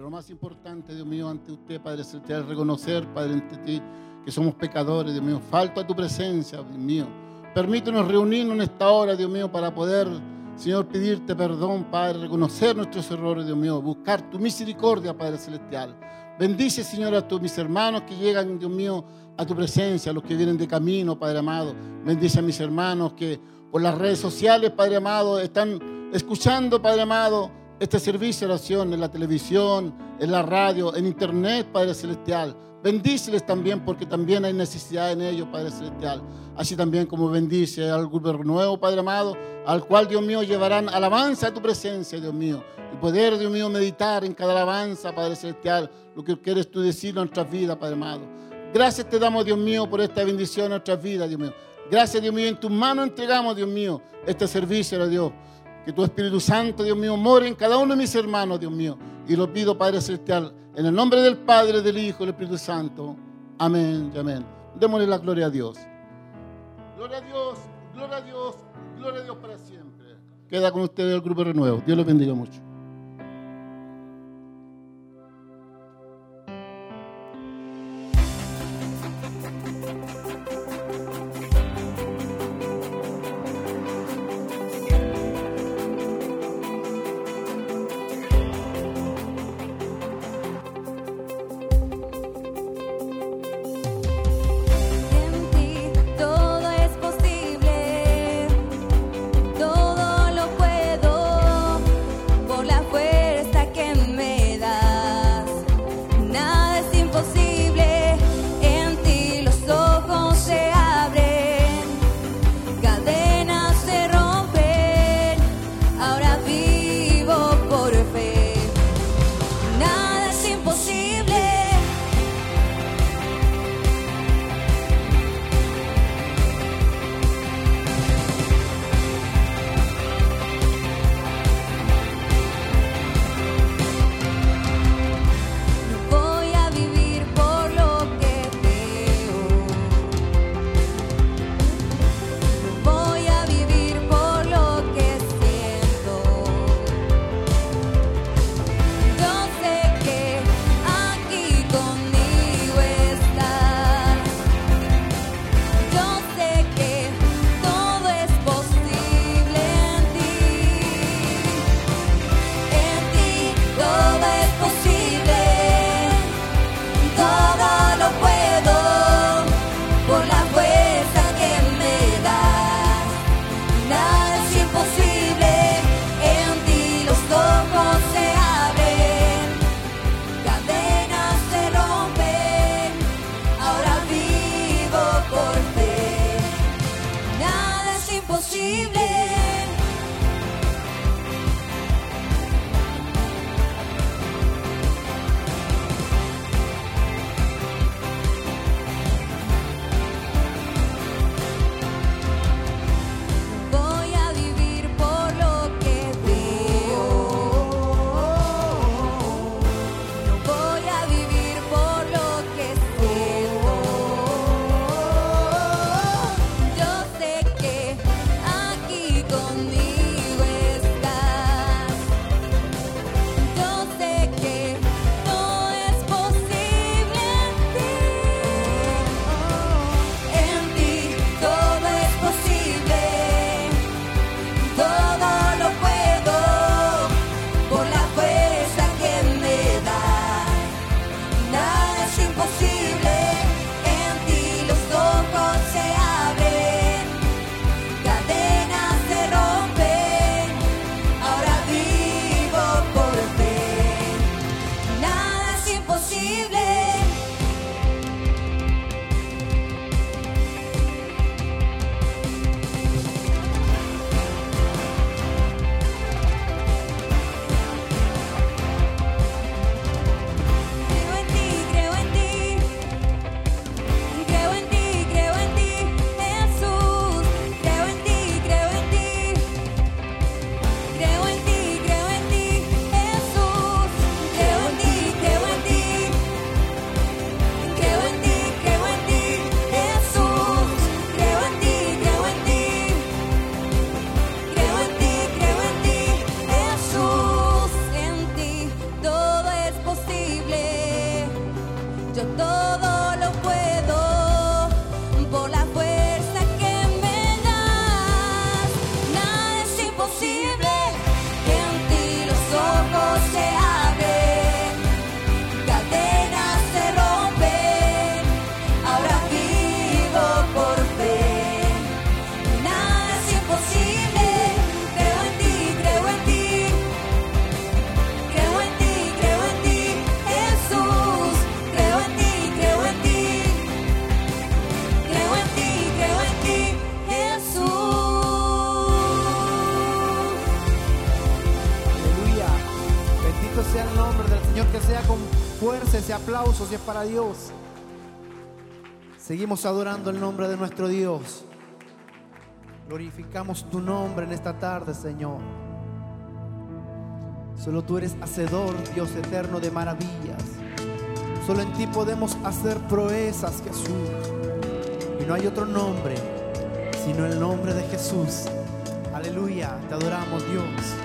Lo más importante, Dios mío, ante usted, Padre Celestial, es reconocer, Padre, ante ti, que somos pecadores, Dios mío. Falta tu presencia, Dios mío. Permítanos reunirnos en esta hora, Dios mío, para poder, Señor, pedirte perdón, Padre, reconocer nuestros errores, Dios mío, buscar tu misericordia, Padre Celestial. Bendice, Señor, a todos mis hermanos que llegan, Dios mío, a tu presencia, los que vienen de camino, Padre amado. Bendice a mis hermanos que por las redes sociales, Padre amado, están escuchando, Padre amado, este servicio de oración en la televisión, en la radio, en internet, Padre Celestial. Bendíceles también porque también hay necesidad en ellos, Padre Celestial. Así también como bendice al grupo nuevo, Padre amado, al cual, Dios mío, llevarán alabanza a tu presencia, Dios mío. Y poder, Dios mío, meditar en cada alabanza, Padre Celestial, lo que quieres tú decir en nuestras vidas, Padre amado. Gracias te damos, Dios mío, por esta bendición en nuestras vidas, Dios mío. Gracias, Dios mío, en tus manos entregamos, Dios mío, este servicio, Dios. Que tu Espíritu Santo, Dios mío, more en cada uno de mis hermanos, Dios mío. Y lo pido, Padre Celestial, en el nombre del Padre, del Hijo y del Espíritu Santo. Amén y amén. Démosle la gloria a Dios. Gloria a Dios, gloria a Dios, gloria a Dios para siempre. Queda con ustedes el grupo Renuevo. Dios los bendiga mucho. Aplauso si es para Dios. Seguimos adorando el nombre de nuestro Dios. Glorificamos tu nombre en esta tarde, Señor. Solo tú eres hacedor, Dios eterno de maravillas. Solo en ti podemos hacer proezas, Jesús. Y no hay otro nombre sino el nombre de Jesús. Aleluya, te adoramos, Dios.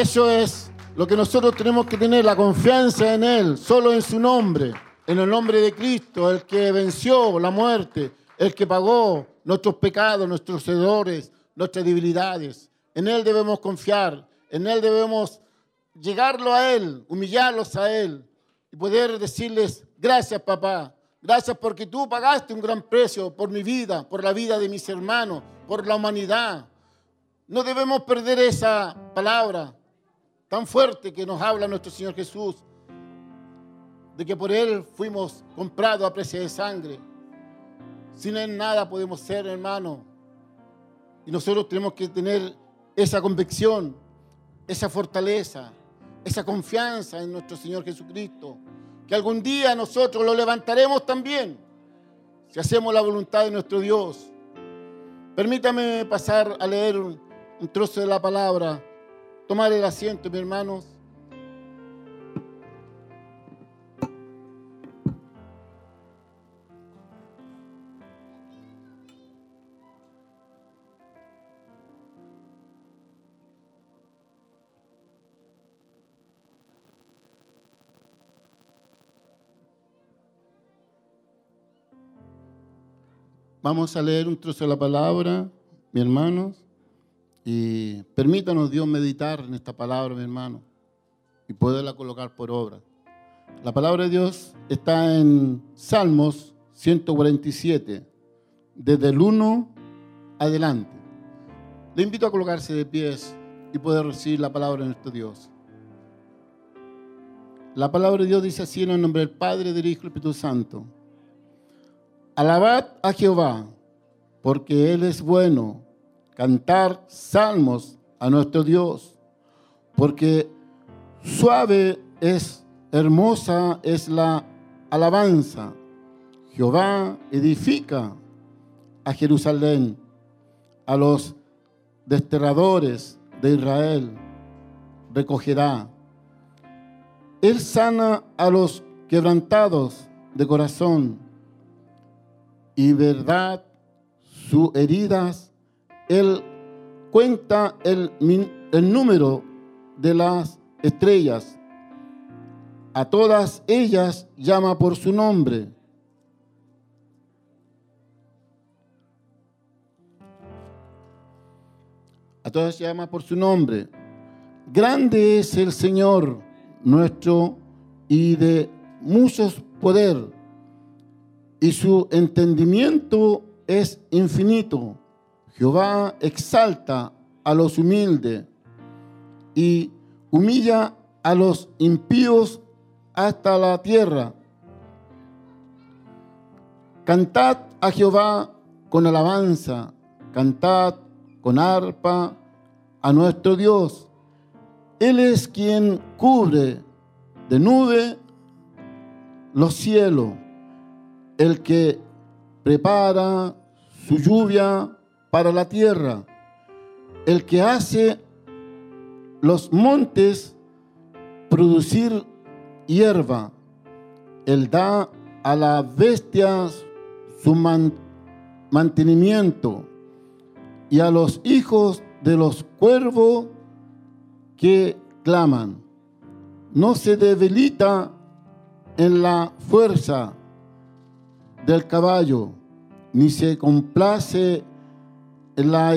Eso es lo que nosotros tenemos que tener, la confianza en Él, solo en su nombre, en el nombre de Cristo, el que venció la muerte, el que pagó nuestros pecados, nuestros errores, nuestras debilidades. En Él debemos confiar, en Él debemos llegarlo a Él, humillarlos a Él y poder decirles, gracias papá, gracias porque tú pagaste un gran precio por mi vida, por la vida de mis hermanos, por la humanidad. No debemos perder esa palabra tan fuerte que nos habla nuestro Señor Jesús, de que por Él fuimos comprados a precio de sangre. Sin Él nada podemos ser, hermano. Y nosotros tenemos que tener esa convicción, esa fortaleza, esa confianza en nuestro Señor Jesucristo, que algún día nosotros lo levantaremos también, si hacemos la voluntad de nuestro Dios. Permítame pasar a leer un, trozo de la palabra tomar el asiento, mis hermanos. Vamos a leer un trozo de la palabra, mis hermanos. Y permítanos, Dios, meditar en esta palabra, mi hermano, y poderla colocar por obra. La palabra de Dios está en Salmos 147, desde el 1 adelante. Le invito a colocarse de pies y poder recibir la palabra de nuestro Dios. La palabra de Dios dice así en el nombre del Padre, del Hijo y del Espíritu Santo. Alabad a Jehová, porque Él es bueno cantar salmos a nuestro Dios, porque suave es, hermosa es la alabanza. Jehová edifica a Jerusalén, a los desterradores de Israel, recogerá. Él sana a los quebrantados de corazón y verdad sus heridas él cuenta el, número de las estrellas. A todas ellas llama por su nombre. A todas llama por su nombre. Grande es el Señor nuestro y de muchos poder, y su entendimiento es infinito. Jehová exalta a los humildes y humilla a los impíos hasta la tierra. Cantad a Jehová con alabanza, cantad con arpa a nuestro Dios. Él es quien cubre de nube los cielos, el que prepara su lluvia para la tierra, el que hace los montes producir hierba, él da a las bestias su mantenimiento y a los hijos de los cuervos que claman. No se debilita en la fuerza del caballo, ni se complace la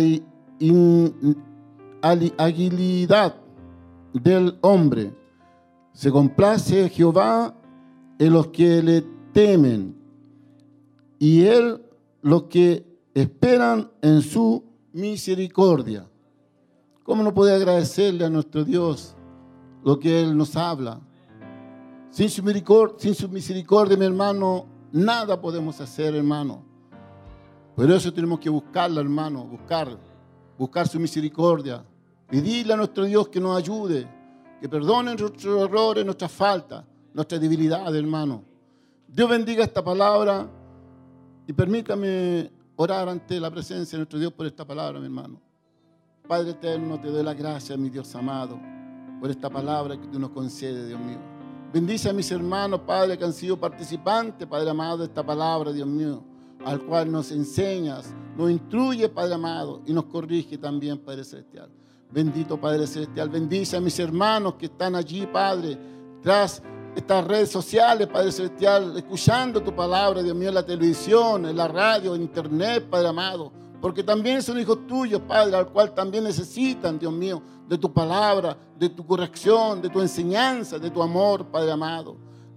agilidad del hombre. Se complace Jehová en los que le temen y él los que esperan en su misericordia. ¿Cómo no puede agradecerle a nuestro Dios lo que Él nos habla? Sin su, sin su misericordia, mi hermano, nada podemos hacer, hermano. Por eso tenemos que buscarla, hermano, buscar, buscar su misericordia. Pedirle a nuestro Dios que nos ayude, que perdone nuestros errores, nuestras faltas, nuestras debilidades, hermano. Dios bendiga esta palabra y permítame orar ante la presencia de nuestro Dios por esta palabra, mi hermano. Padre eterno, te doy la gracia, mi Dios amado, por esta palabra que tú nos concedes, Dios mío. Bendice a mis hermanos, Padre, que han sido participantes, Padre amado, de esta palabra, Dios mío, al cual nos enseñas, nos instruye, Padre amado, y nos corrige también, Padre Celestial. Bendito Padre Celestial, bendice a mis hermanos que están allí, Padre, tras estas redes sociales, Padre Celestial, escuchando tu palabra, Dios mío, en la televisión, en la radio, en internet, Padre amado, porque también son hijos tuyos, Padre, al cual también necesitan, Dios mío, de tu palabra, de tu corrección, de tu enseñanza, de tu amor, Padre amado.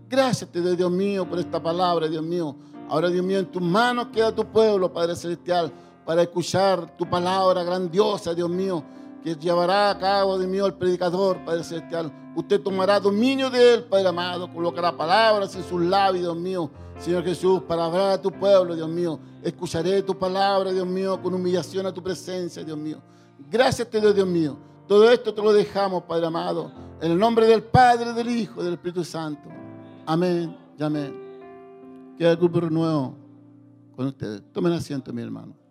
Gracias te doy, Dios mío, por esta palabra, Dios mío. Ahora, Dios mío, en tus manos queda tu pueblo, Padre Celestial, para escuchar tu palabra grandiosa, Dios mío que llevará a cabo, de mío, el predicador, Padre Celestial. Usted tomará dominio de él, Padre amado, colocará palabras en sus labios, Dios mío. Señor Jesús, para hablar a tu pueblo, Dios mío. Escucharé tu palabra, Dios mío, con humillación a tu presencia, Dios mío. Gracias te doy, Dios mío. Todo esto te lo dejamos, Padre amado, en el nombre del Padre, del Hijo del Espíritu Santo. Amén y amén. Queda el grupo nuevo con ustedes. Tomen asiento, mi hermano.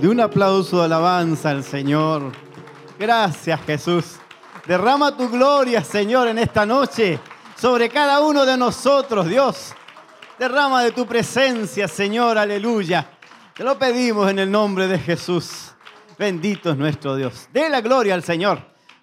De un aplauso de alabanza al Señor. Gracias Jesús. Derrama tu gloria, Señor, en esta noche sobre cada uno de nosotros, Dios. Derrama de tu presencia, Señor, aleluya. Te lo pedimos en el nombre de Jesús. Bendito es nuestro Dios. De la gloria al Señor.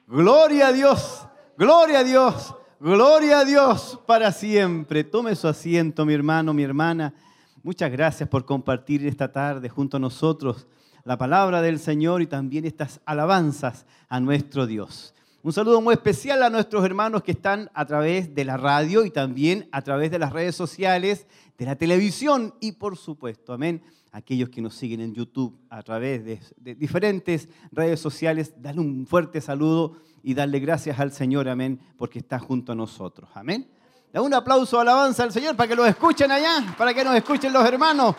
Gloria a Dios. Gloria a Dios. Gloria a Dios para siempre. Tome su asiento, mi hermano, mi hermana. Muchas gracias por compartir esta tarde junto a nosotros la palabra del Señor y también estas alabanzas a nuestro Dios. Un saludo muy especial a nuestros hermanos que están a través de la radio y también a través de las redes sociales, de la televisión y por supuesto, amén, aquellos que nos siguen en YouTube a través de, diferentes redes sociales. Dale un fuerte saludo y darle gracias al Señor, amén, porque está junto a nosotros, amén. Da un aplauso, alabanza al Señor para que lo escuchen allá, para que nos escuchen los hermanos.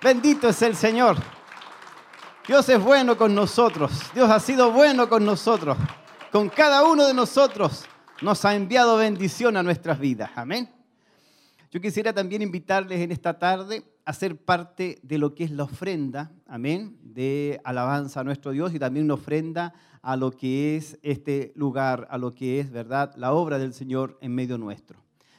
Bendito es el Señor. Dios es bueno con nosotros. Dios ha sido bueno con nosotros. Con cada uno de nosotros nos ha enviado bendición a nuestras vidas. Amén. Yo quisiera también invitarles en esta tarde a ser parte de lo que es la ofrenda, amén, de alabanza a nuestro Dios y también una ofrenda a lo que es este lugar, a lo que es, ¿verdad?, la obra del Señor en medio nuestro.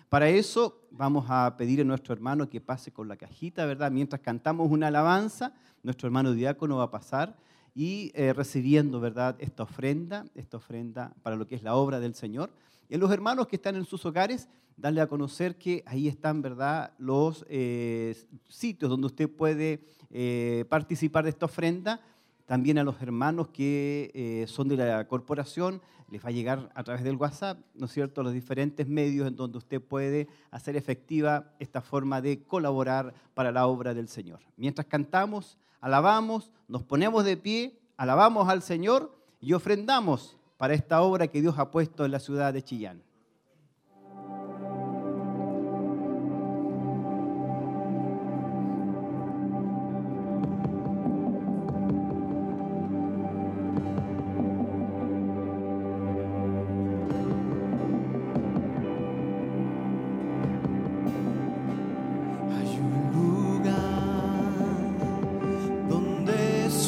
Para eso vamos a pedir a nuestro hermano que pase con la cajita, ¿verdad? Mientras cantamos una alabanza, nuestro hermano diácono va a pasar y eh, recibiendo, ¿verdad?, esta ofrenda, esta ofrenda para lo que es la obra del Señor. Y a los hermanos que están en sus hogares, darle a conocer que ahí están, ¿verdad?, los eh, sitios donde usted puede eh, participar de esta ofrenda. También a los hermanos que eh, son de la corporación, les va a llegar a través del WhatsApp, ¿no es cierto?, los diferentes medios en donde usted puede hacer efectiva esta forma de colaborar para la obra del Señor. Mientras cantamos, alabamos, nos ponemos de pie, alabamos al Señor y ofrendamos para esta obra que Dios ha puesto en la ciudad de Chillán.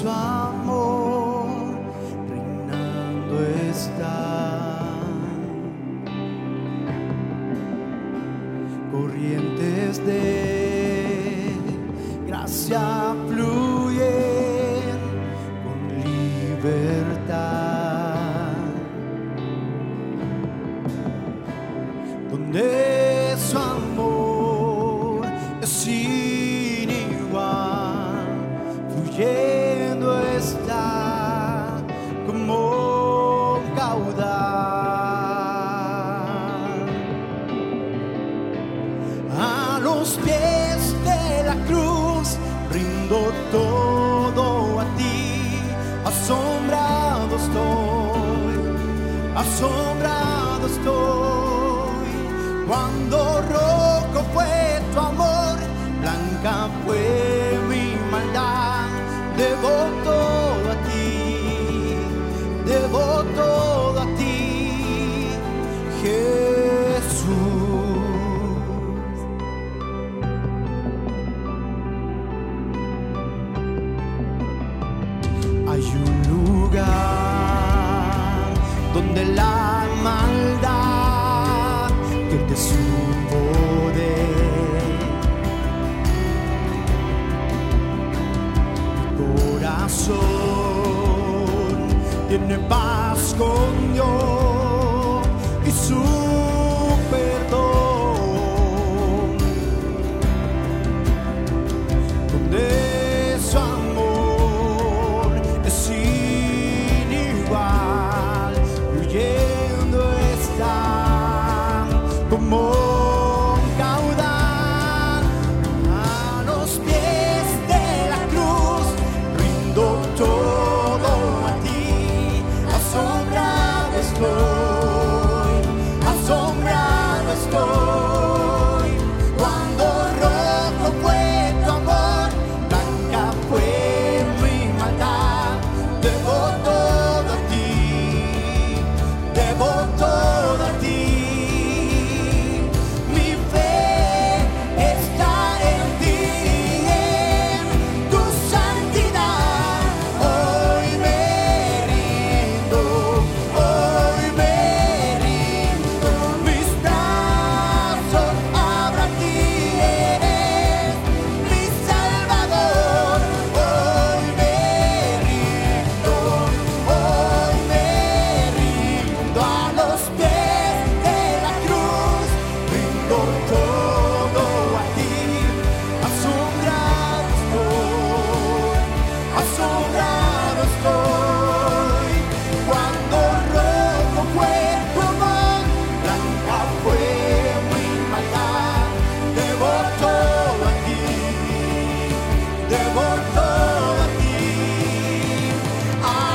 Donde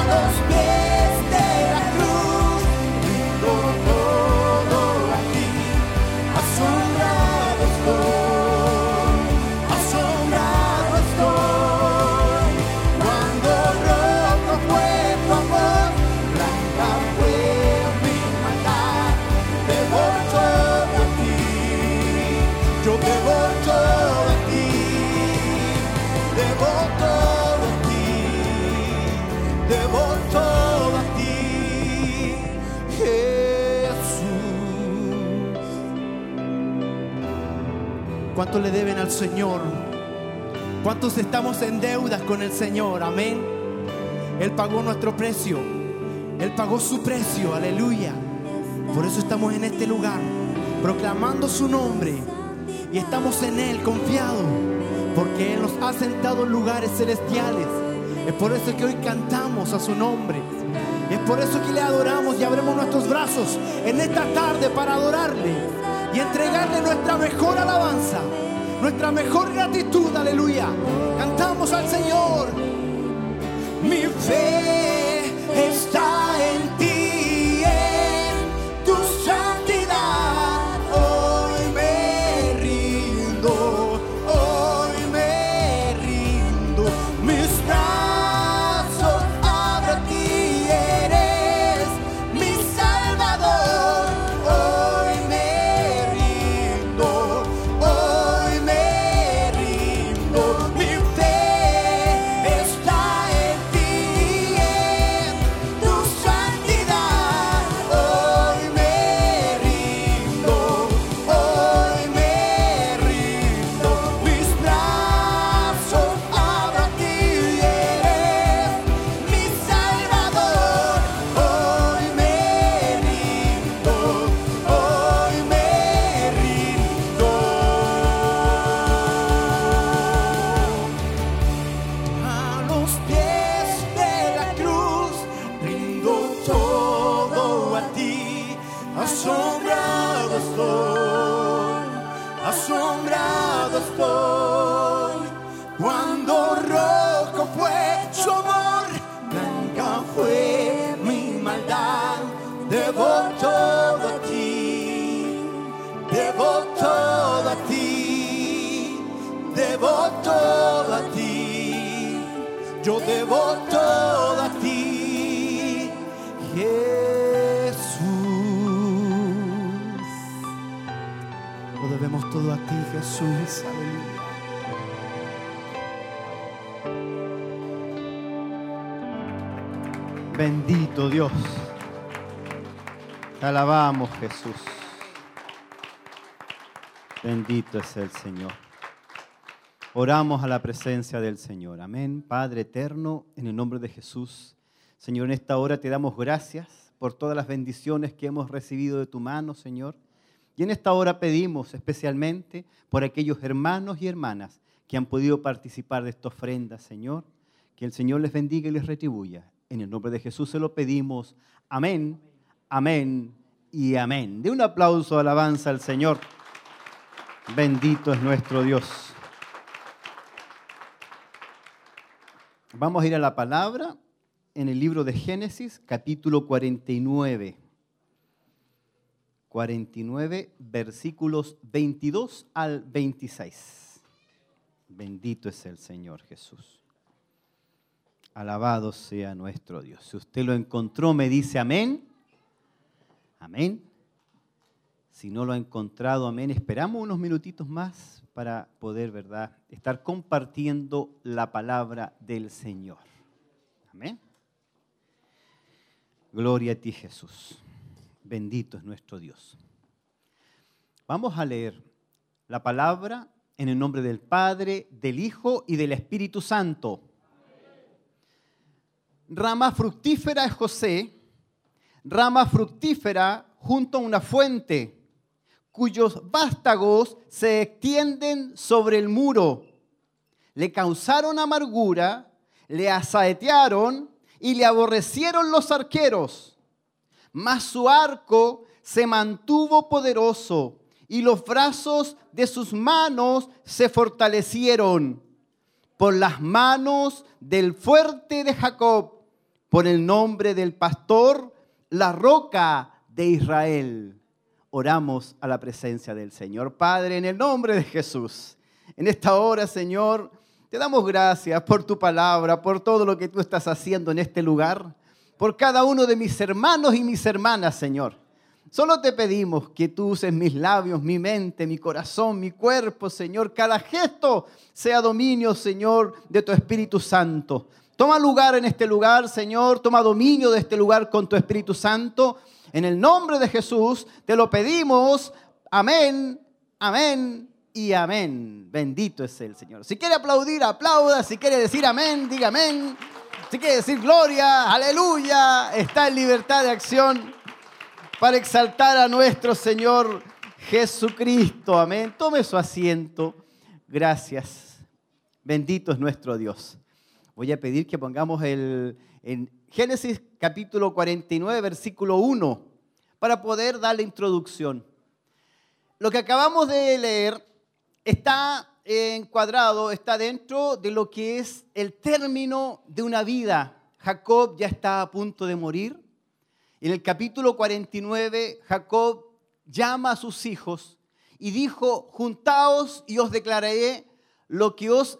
Oh. ¿Cuánto le deben al Señor? ¿Cuántos estamos en deudas con el Señor? Amén. Él pagó nuestro precio. Él pagó su precio. Aleluya. Por eso estamos en este lugar, proclamando su nombre. Y estamos en Él confiados. Porque Él nos ha sentado en lugares celestiales. Es por eso que hoy cantamos a su nombre. Es por eso que le adoramos y abrimos nuestros brazos en esta tarde para adorarle y entregarle nuestra mejor alabanza, nuestra mejor gratitud, aleluya. Cantamos al Señor. Mi fe está Bendito Dios. Te alabamos, Jesús. Bendito es el Señor. Oramos a la presencia del Señor. Amén. Padre eterno, en el nombre de Jesús. Señor, en esta hora te damos gracias por todas las bendiciones que hemos recibido de tu mano, Señor. Y en esta hora pedimos especialmente por aquellos hermanos y hermanas que han podido participar de esta ofrenda, Señor. Que el Señor les bendiga y les retribuya. En el nombre de Jesús se lo pedimos. Amén, amén y amén. De un aplauso alabanza al Señor. Bendito es nuestro Dios. Vamos a ir a la palabra en el libro de Génesis, capítulo 49. 49, versículos 22 al 26. Bendito es el Señor Jesús. Alabado sea nuestro Dios. Si usted lo encontró, me dice amén. Amén. Si no lo ha encontrado, amén. Esperamos unos minutitos más para poder, ¿verdad?, estar compartiendo la palabra del Señor. Amén. Gloria a ti, Jesús. Bendito es nuestro Dios. Vamos a leer la palabra en el nombre del Padre, del Hijo y del Espíritu Santo. Rama fructífera es José, rama fructífera junto a una fuente, cuyos vástagos se extienden sobre el muro. Le causaron amargura, le asaetearon y le aborrecieron los arqueros. Mas su arco se mantuvo poderoso y los brazos de sus manos se fortalecieron por las manos del fuerte de Jacob, por el nombre del pastor, la roca de Israel. Oramos a la presencia del Señor. Padre, en el nombre de Jesús, en esta hora, Señor, te damos gracias por tu palabra, por todo lo que tú estás haciendo en este lugar, por cada uno de mis hermanos y mis hermanas, Señor. Solo te pedimos que tú uses mis labios, mi mente, mi corazón, mi cuerpo, Señor. Cada gesto sea dominio, Señor, de tu Espíritu Santo. Toma lugar en este lugar, Señor. Toma dominio de este lugar con tu Espíritu Santo. En el nombre de Jesús te lo pedimos. Amén, amén y amén. Bendito es el Señor. Si quiere aplaudir, aplauda. Si quiere decir amén, diga amén. Si quiere decir gloria, aleluya, está en libertad de acción para exaltar a nuestro Señor Jesucristo. Amén. Tome su asiento. Gracias. Bendito es nuestro Dios. Voy a pedir que pongamos el, en Génesis capítulo 49, versículo 1, para poder dar la introducción. Lo que acabamos de leer está encuadrado, está dentro de lo que es el término de una vida. Jacob ya está a punto de morir. En el capítulo 49, Jacob llama a sus hijos y dijo, juntaos y os declararé lo que os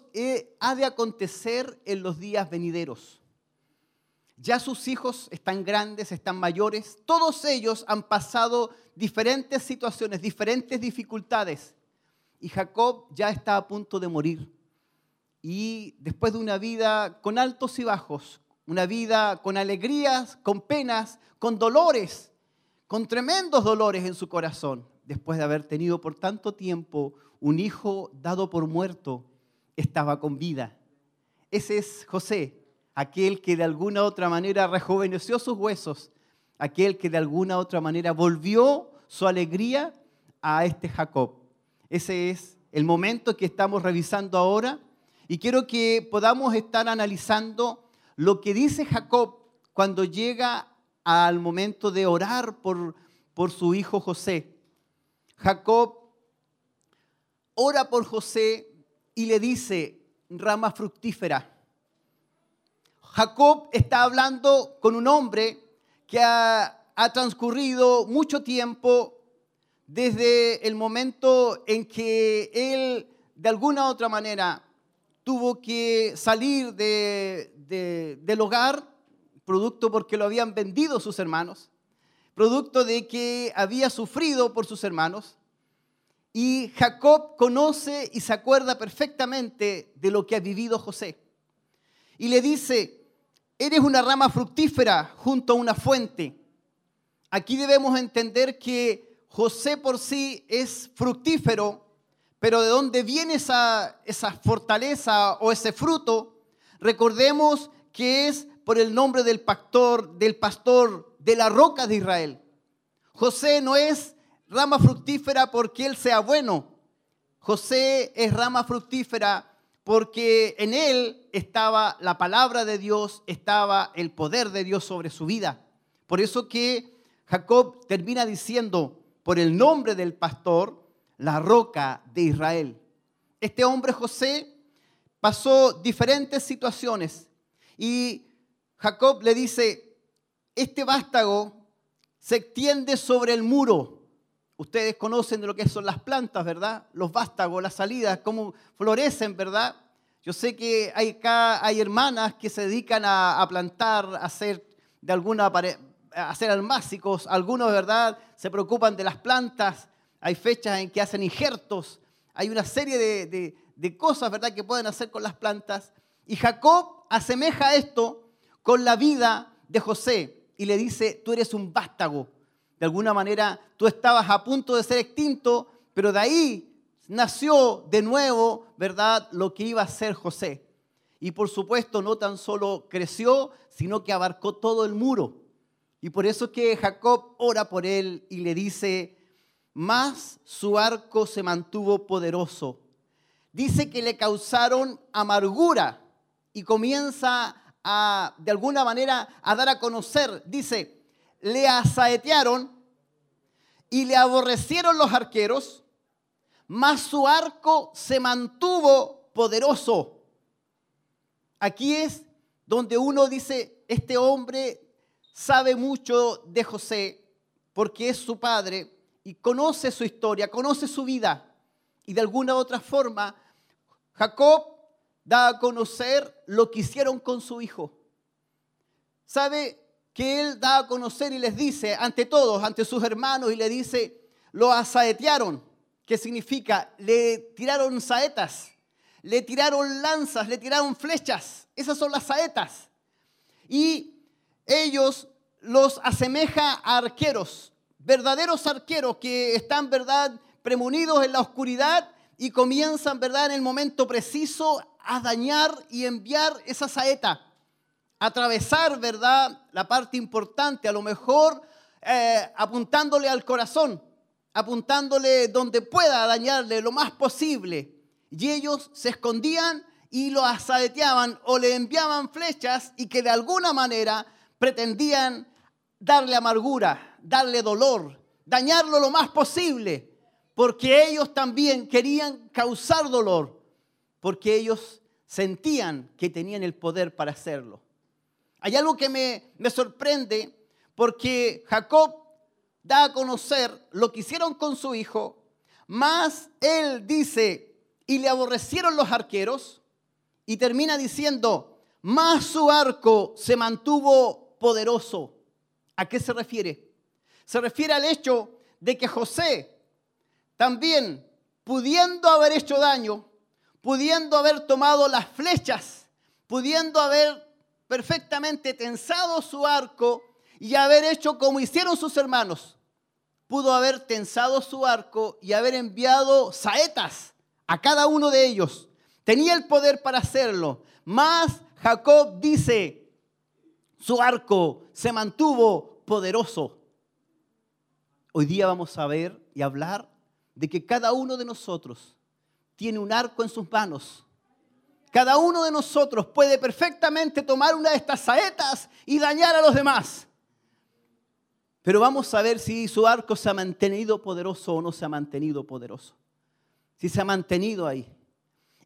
ha de acontecer en los días venideros. Ya sus hijos están grandes, están mayores, todos ellos han pasado diferentes situaciones, diferentes dificultades y Jacob ya está a punto de morir. Y después de una vida con altos y bajos, una vida con alegrías, con penas, con dolores, con tremendos dolores en su corazón, después de haber tenido por tanto tiempo un hijo dado por muerto, estaba con vida. Ese es José, aquel que de alguna otra manera rejuveneció sus huesos, aquel que de alguna otra manera volvió su alegría a este Jacob. Ese es el momento que estamos revisando ahora y quiero que podamos estar analizando lo que dice Jacob cuando llega al momento de orar por, por su hijo José. Jacob ora por José y le dice, rama fructífera. Jacob está hablando con un hombre que ha, transcurrido mucho tiempo desde el momento en que él de alguna u otra manera tuvo que salir del hogar, producto porque lo habían vendido sus hermanos, producto de que había sufrido por sus hermanos. Y Jacob conoce y se acuerda perfectamente de lo que ha vivido José. Y le dice, eres una rama fructífera junto a una fuente. Aquí debemos entender que José por sí es fructífero, pero de dónde viene esa, esa fortaleza o ese fruto, recordemos que es por el nombre del pastor, del pastor de la roca de Israel. José no es rama fructífera porque él sea bueno. José es rama fructífera porque en él estaba la palabra de Dios, estaba el poder de Dios sobre su vida. Por eso que Jacob termina diciendo, por el nombre del pastor, la roca de Israel. Este hombre José pasó diferentes situaciones y Jacob le dice, este vástago se extiende sobre el muro. Ustedes conocen de lo que son las plantas, ¿verdad? Los vástagos, las salidas, cómo florecen, ¿verdad? Yo sé que hay acá hay hermanas que se dedican a, a plantar, a hacer de alguna hacer almácicos, algunos, ¿verdad?, se preocupan de las plantas, hay fechas en que hacen injertos, hay una serie de, de cosas, ¿verdad?, que pueden hacer con las plantas. Y Jacob asemeja esto con la vida de José y le dice, tú eres un vástago. De alguna manera, tú estabas a punto de ser extinto, pero de ahí nació de nuevo, ¿verdad?, lo que iba a ser José. Y por supuesto, no tan solo creció, sino que abarcó todo el muro. Y por eso que Jacob ora por él y le dice, más su arco se mantuvo poderoso. Dice que le causaron amargura y comienza de alguna manera, a dar a conocer. Dice, le asaetearon y le aborrecieron los arqueros, mas su arco se mantuvo poderoso. Aquí es donde uno dice, este hombre sabe mucho de José porque es su padre y conoce su historia, conoce su vida. Y de alguna otra forma, Jacob da a conocer lo que hicieron con su hijo. Sabe que él da a conocer y les dice ante todos, ante sus hermanos, y le dice, lo asaetearon, que significa, le tiraron saetas, le tiraron lanzas, le tiraron flechas, esas son las saetas. Y ellos los asemeja a arqueros, verdaderos arqueros que están, ¿verdad?, premunidos en la oscuridad y comienzan, ¿verdad?, en el momento preciso a dañar y enviar esa saeta, atravesar, ¿verdad?, la parte importante, a lo mejor eh, apuntándole al corazón, apuntándole donde pueda dañarle lo más posible. Y ellos se escondían y lo asaeteaban o le enviaban flechas y que de alguna manera pretendían darle amargura, darle dolor, dañarlo lo más posible, porque ellos también querían causar dolor, porque ellos sentían que tenían el poder para hacerlo. Hay algo que me, me sorprende, porque Jacob da a conocer lo que hicieron con su hijo, más él dice, y le aborrecieron los arqueros, y termina diciendo, más su arco se mantuvo poderoso. ¿A qué se refiere? Se refiere al hecho de que José también, pudiendo haber hecho daño, pudiendo haber tomado las flechas, pudiendo haber perfectamente tensado su arco y haber hecho como hicieron sus hermanos, pudo haber tensado su arco y haber enviado saetas a cada uno de ellos. Tenía el poder para hacerlo. Más Jacob dice, su arco se mantuvo poderoso. Hoy día vamos a ver y hablar de que cada uno de nosotros tiene un arco en sus manos. Cada uno de nosotros puede perfectamente tomar una de estas saetas y dañar a los demás. Pero vamos a ver si su arco se ha mantenido poderoso o no se ha mantenido poderoso. Si se ha mantenido ahí.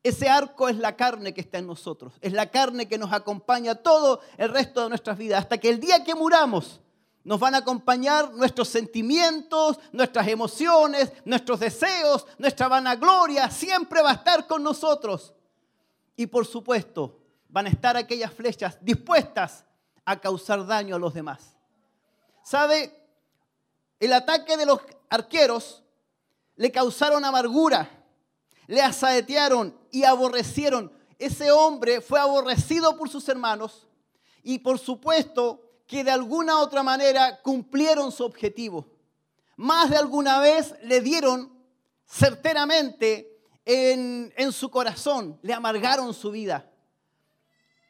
Ese arco es la carne que está en nosotros, es la carne que nos acompaña todo el resto de nuestras vidas, hasta que el día que muramos nos van a acompañar nuestros sentimientos, nuestras emociones, nuestros deseos, nuestra vanagloria, siempre va a estar con nosotros. Y por supuesto, van a estar aquellas flechas dispuestas a causar daño a los demás. ¿Sabe? El ataque de los arqueros le causaron amargura le asaetearon y aborrecieron. Ese hombre fue aborrecido por sus hermanos y por supuesto que de alguna otra manera cumplieron su objetivo. Más de alguna vez le dieron certeramente en, en su corazón, le amargaron su vida.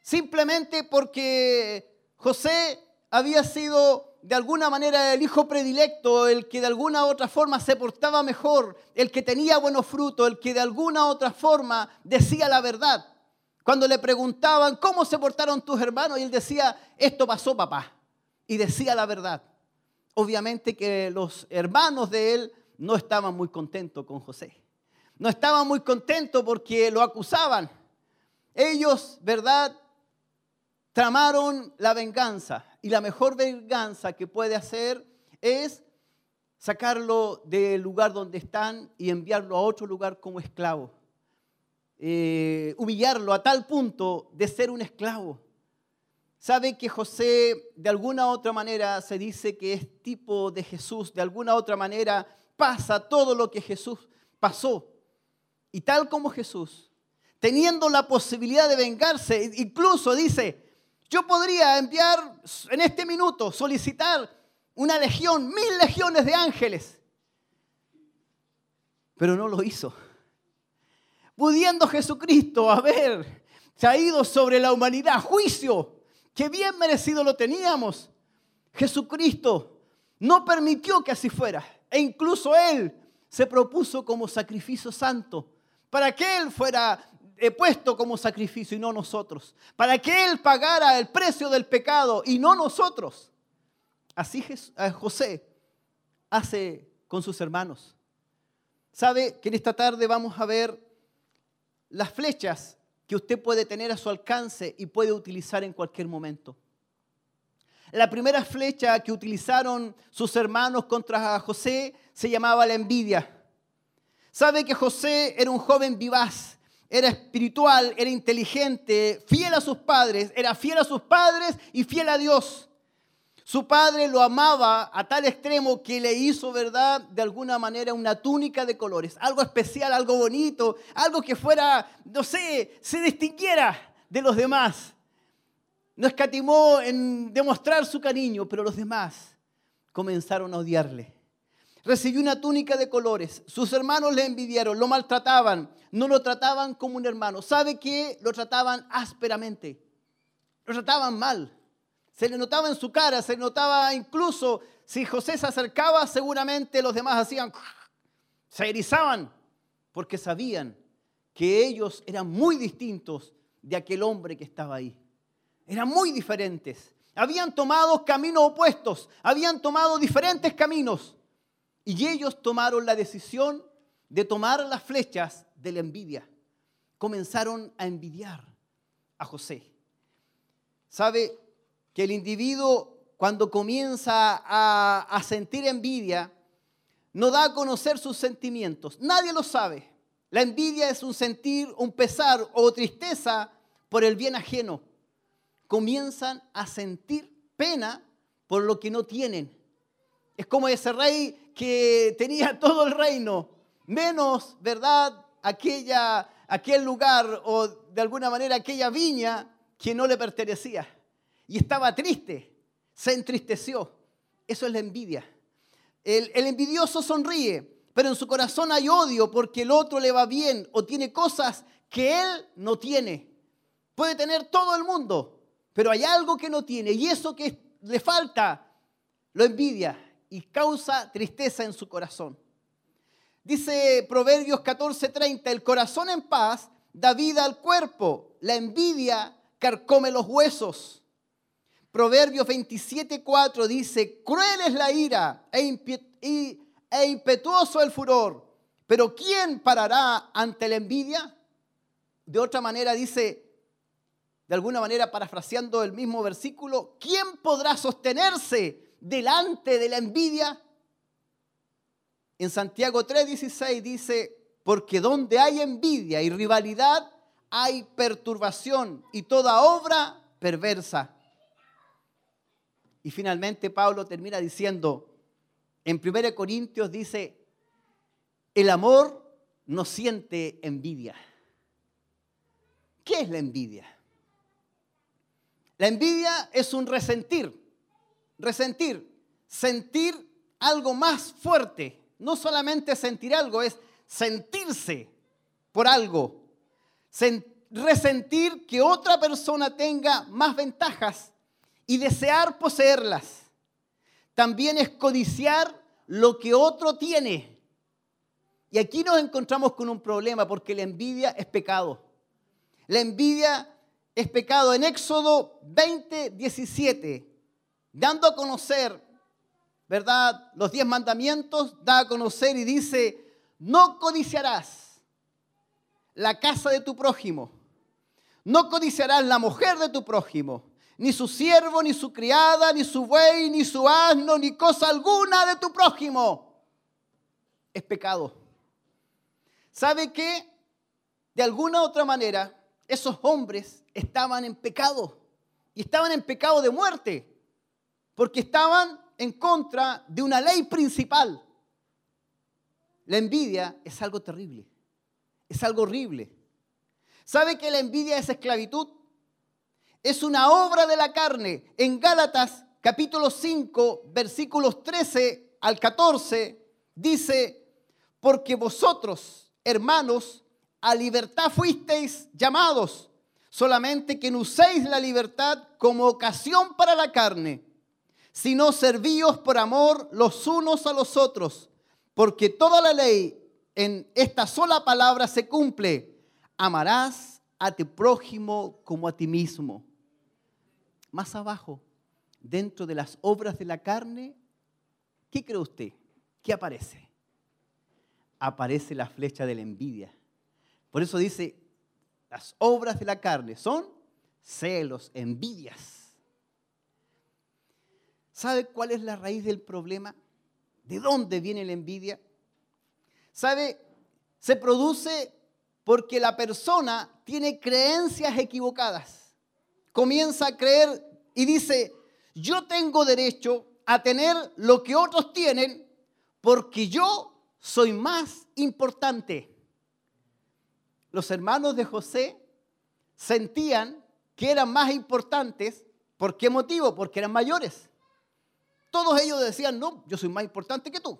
Simplemente porque José había sido de alguna manera el hijo predilecto, el que de alguna otra forma se portaba mejor, el que tenía buenos frutos, el que de alguna otra forma decía la verdad. Cuando le preguntaban, ¿cómo se portaron tus hermanos? Él decía, esto pasó papá. Y decía la verdad. Obviamente que los hermanos de él no estaban muy contentos con José. No estaban muy contentos porque lo acusaban. Ellos, ¿verdad? Tramaron la venganza y la mejor venganza que puede hacer es sacarlo del lugar donde están y enviarlo a otro lugar como esclavo. Eh, humillarlo a tal punto de ser un esclavo. Sabe que José de alguna otra manera se dice que es tipo de Jesús, de alguna otra manera pasa todo lo que Jesús pasó. Y tal como Jesús, teniendo la posibilidad de vengarse, incluso dice, yo podría enviar en este minuto, solicitar una legión, mil legiones de ángeles. Pero no lo hizo. Pudiendo Jesucristo haber traído sobre la humanidad juicio, que bien merecido lo teníamos, Jesucristo no permitió que así fuera. E incluso Él se propuso como sacrificio santo para que Él fuera he puesto como sacrificio y no nosotros, para que Él pagara el precio del pecado y no nosotros. Así eh, José hace con sus hermanos. ¿Sabe que en esta tarde vamos a ver las flechas que usted puede tener a su alcance y puede utilizar en cualquier momento? La primera flecha que utilizaron sus hermanos contra José se llamaba la envidia. Sabe que José era un joven vivaz, era espiritual, era inteligente, fiel a sus padres, era fiel a sus padres y fiel a Dios. Su padre lo amaba a tal extremo que le hizo, ¿verdad? De alguna manera una túnica de colores, algo especial, algo bonito, algo que fuera, no sé, se distinguiera de los demás. No escatimó en demostrar su cariño, pero los demás comenzaron a odiarle. Recibió una túnica de colores. Sus hermanos le envidiaron, lo maltrataban, no lo trataban como un hermano. ¿Sabe qué? Lo trataban ásperamente. Lo trataban mal. Se le notaba en su cara, se le notaba incluso si José se acercaba, seguramente los demás hacían, se erizaban, porque sabían que ellos eran muy distintos de aquel hombre que estaba ahí. Eran muy diferentes. Habían tomado caminos opuestos, habían tomado diferentes caminos. Y ellos tomaron la decisión de tomar las flechas de la envidia. Comenzaron a envidiar a José. ¿Sabe? Que el individuo cuando comienza a, sentir envidia, no da a conocer sus sentimientos. Nadie lo sabe. La envidia es un sentir, un pesar o tristeza por el bien ajeno. Comienzan a sentir pena por lo que no tienen. Es como ese rey que tenía todo el reino, menos, ¿verdad? Aquella, aquel lugar o de alguna manera aquella viña que no le pertenecía y estaba triste, se entristeció. Eso es la envidia. El, el, envidioso sonríe, pero en su corazón hay odio porque el otro le va bien o tiene cosas que él no tiene. Puede tener todo el mundo, pero hay algo que no tiene y eso que le falta lo envidia y causa tristeza en su corazón. Dice Proverbios 14:30, el corazón en paz da vida al cuerpo, la envidia carcome los huesos. Proverbios 27.4 dice, cruel es la ira e, e impetuoso el furor, pero ¿quién parará ante la envidia? De otra manera dice, de alguna manera parafraseando el mismo versículo, ¿quién podrá sostenerse delante de la envidia? En Santiago 3:16 dice, porque donde hay envidia y rivalidad, hay perturbación y toda obra perversa. Y finalmente Pablo termina diciendo, en 1 Corintios dice, el amor no siente envidia. ¿Qué es la envidia? La envidia es un resentir, resentir, sentir algo más fuerte. No solamente sentir algo, es sentirse por algo. resentir que otra persona tenga más ventajas y desear poseerlas. También es codiciar lo que otro tiene. Y aquí nos encontramos con un problema porque la envidia es pecado. La envidia es pecado. En Éxodo 20, 17, dando a conocer, ¿verdad? Los diez mandamientos, da a conocer y dice, no codiciarás la casa de tu prójimo. No codiciarás la mujer de tu prójimo ni su siervo, ni su criada, ni su buey, ni su asno, ni cosa alguna de tu prójimo. Es pecado. ¿Sabe qué? De alguna u otra manera, esos hombres estaban en pecado. Y estaban en pecado de muerte. Porque estaban en contra de una ley principal. La envidia es algo terrible. Es algo horrible. ¿Sabe que la envidia es esclavitud? Es una obra de la carne. En Gálatas capítulo 5, versículos 13 al 14, dice, porque vosotros, hermanos, a libertad fuisteis llamados, solamente que no uséis la libertad como ocasión para la carne, sino servíos por amor los unos a los otros, porque toda la ley en esta sola palabra se cumple, amarás a tu prójimo como a ti mismo más abajo, dentro de las obras de la carne, ¿qué cree usted? ¿Qué aparece? Aparece la flecha de la envidia. Por eso dice, las obras de la carne son celos, envidias. ¿Sabe cuál es la raíz del problema? ¿De dónde viene la envidia? ¿Sabe? Se produce porque la persona tiene creencias equivocadas comienza a creer y dice, yo tengo derecho a tener lo que otros tienen porque yo soy más importante. Los hermanos de José sentían que eran más importantes. ¿Por qué motivo? Porque eran mayores. Todos ellos decían, no, yo soy más importante que tú.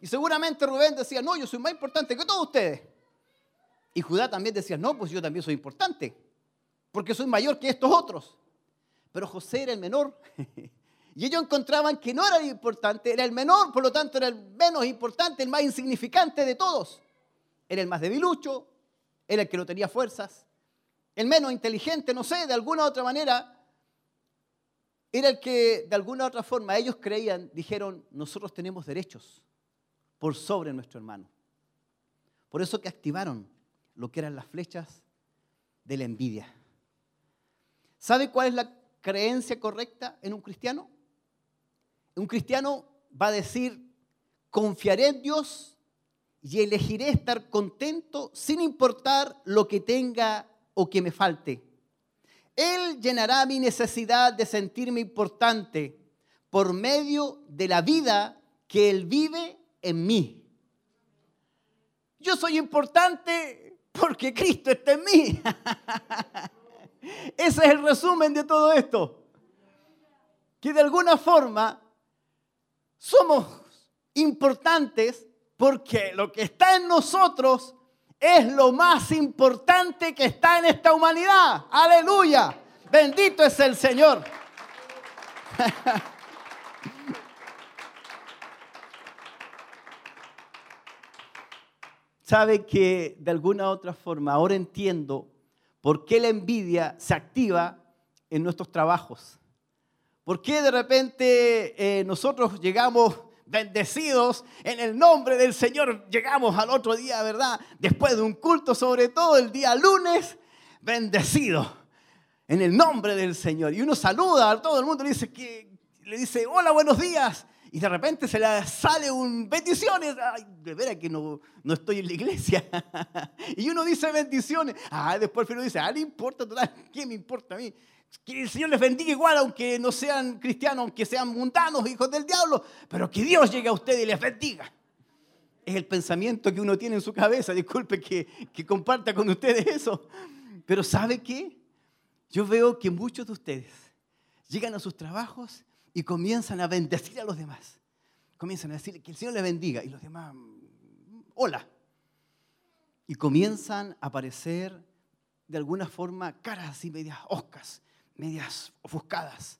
Y seguramente Rubén decía, no, yo soy más importante que todos ustedes. Y Judá también decía, no, pues yo también soy importante, porque soy mayor que estos otros. Pero José era el menor. Y ellos encontraban que no era importante, era el menor, por lo tanto era el menos importante, el más insignificante de todos. Era el más debilucho, era el que no tenía fuerzas, el menos inteligente, no sé, de alguna u otra manera, era el que de alguna u otra forma ellos creían, dijeron, nosotros tenemos derechos por sobre nuestro hermano. Por eso que activaron lo que eran las flechas de la envidia. ¿Sabe cuál es la creencia correcta en un cristiano? Un cristiano va a decir, confiaré en Dios y elegiré estar contento sin importar lo que tenga o que me falte. Él llenará mi necesidad de sentirme importante por medio de la vida que Él vive en mí. Yo soy importante porque Cristo está en mí. Ese es el resumen de todo esto. Que de alguna forma somos importantes porque lo que está en nosotros es lo más importante que está en esta humanidad. Aleluya. Bendito es el Señor. Sabe que de alguna u otra forma ahora entiendo por qué la envidia se activa en nuestros trabajos. ¿Por qué de repente eh, nosotros llegamos bendecidos en el nombre del Señor? Llegamos al otro día, ¿verdad? Después de un culto, sobre todo el día lunes, bendecidos en el nombre del Señor. Y uno saluda a todo el mundo, le dice, que, le dice hola, buenos días. Y de repente se le sale un bendiciones. Ay, de veras que no, no estoy en la iglesia. y uno dice bendiciones. Ah, después el dice, ah, no importa, ¿qué me importa a mí? Que el Señor les bendiga igual, aunque no sean cristianos, aunque sean mundanos, hijos del diablo, pero que Dios llegue a ustedes y les bendiga. Es el pensamiento que uno tiene en su cabeza. Disculpe que, que comparta con ustedes eso. Pero ¿sabe qué? Yo veo que muchos de ustedes llegan a sus trabajos y comienzan a bendecir a los demás. Comienzan a decir que el Señor les bendiga y los demás, mm, hola. Y comienzan a aparecer de alguna forma caras así medias oscas, medias ofuscadas.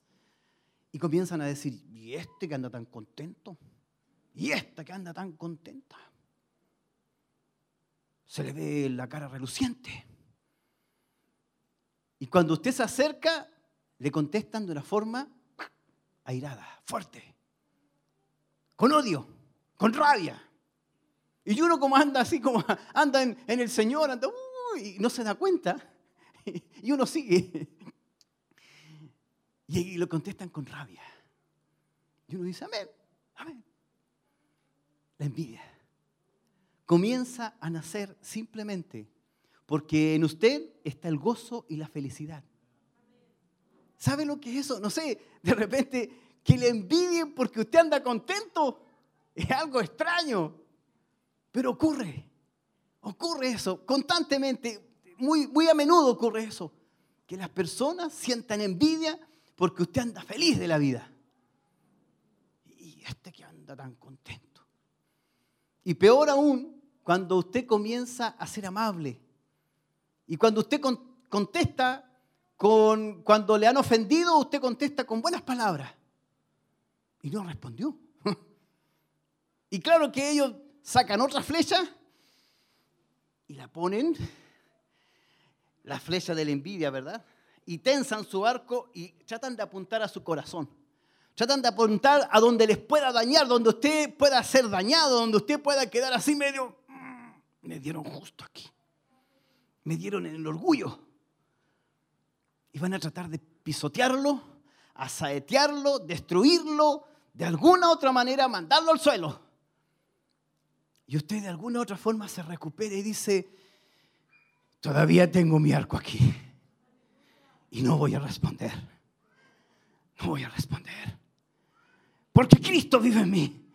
Y comienzan a decir, ¿y este que anda tan contento? ¿Y esta que anda tan contenta? Se le ve la cara reluciente. Y cuando usted se acerca, le contestan de una forma airada, fuerte, con odio, con rabia. Y uno como anda así, como anda en, el Señor, anda, y no se da cuenta, y uno sigue. Y lo contestan con rabia. Y uno dice, amén, amén. La envidia comienza a nacer simplemente porque en usted está el gozo y la felicidad. ¿Sabe lo que es eso? No sé, de repente que le envidien porque usted anda contento. Es algo extraño. Pero ocurre. Ocurre eso constantemente. Muy, muy a menudo ocurre eso. Que las personas sientan envidia porque usted anda feliz de la vida. Y este que anda tan contento. Y peor aún, cuando usted comienza a ser amable. Y cuando usted contesta con, cuando le han ofendido, usted contesta con buenas palabras. Y no respondió. Y claro que ellos sacan otra flecha y la ponen, la flecha de la envidia, ¿verdad? Y tensan su arco y tratan de apuntar a su corazón. Tratan de apuntar a donde les pueda dañar, donde usted pueda ser dañado, donde usted pueda quedar así medio... Mm, me dieron justo aquí. Me dieron en el orgullo van a tratar de pisotearlo, asaetearlo, destruirlo, de alguna otra manera mandarlo al suelo. Y usted de alguna otra forma se recupera y dice, todavía tengo mi arco aquí y no voy a responder. no voy a responder. Porque Cristo vive en mí.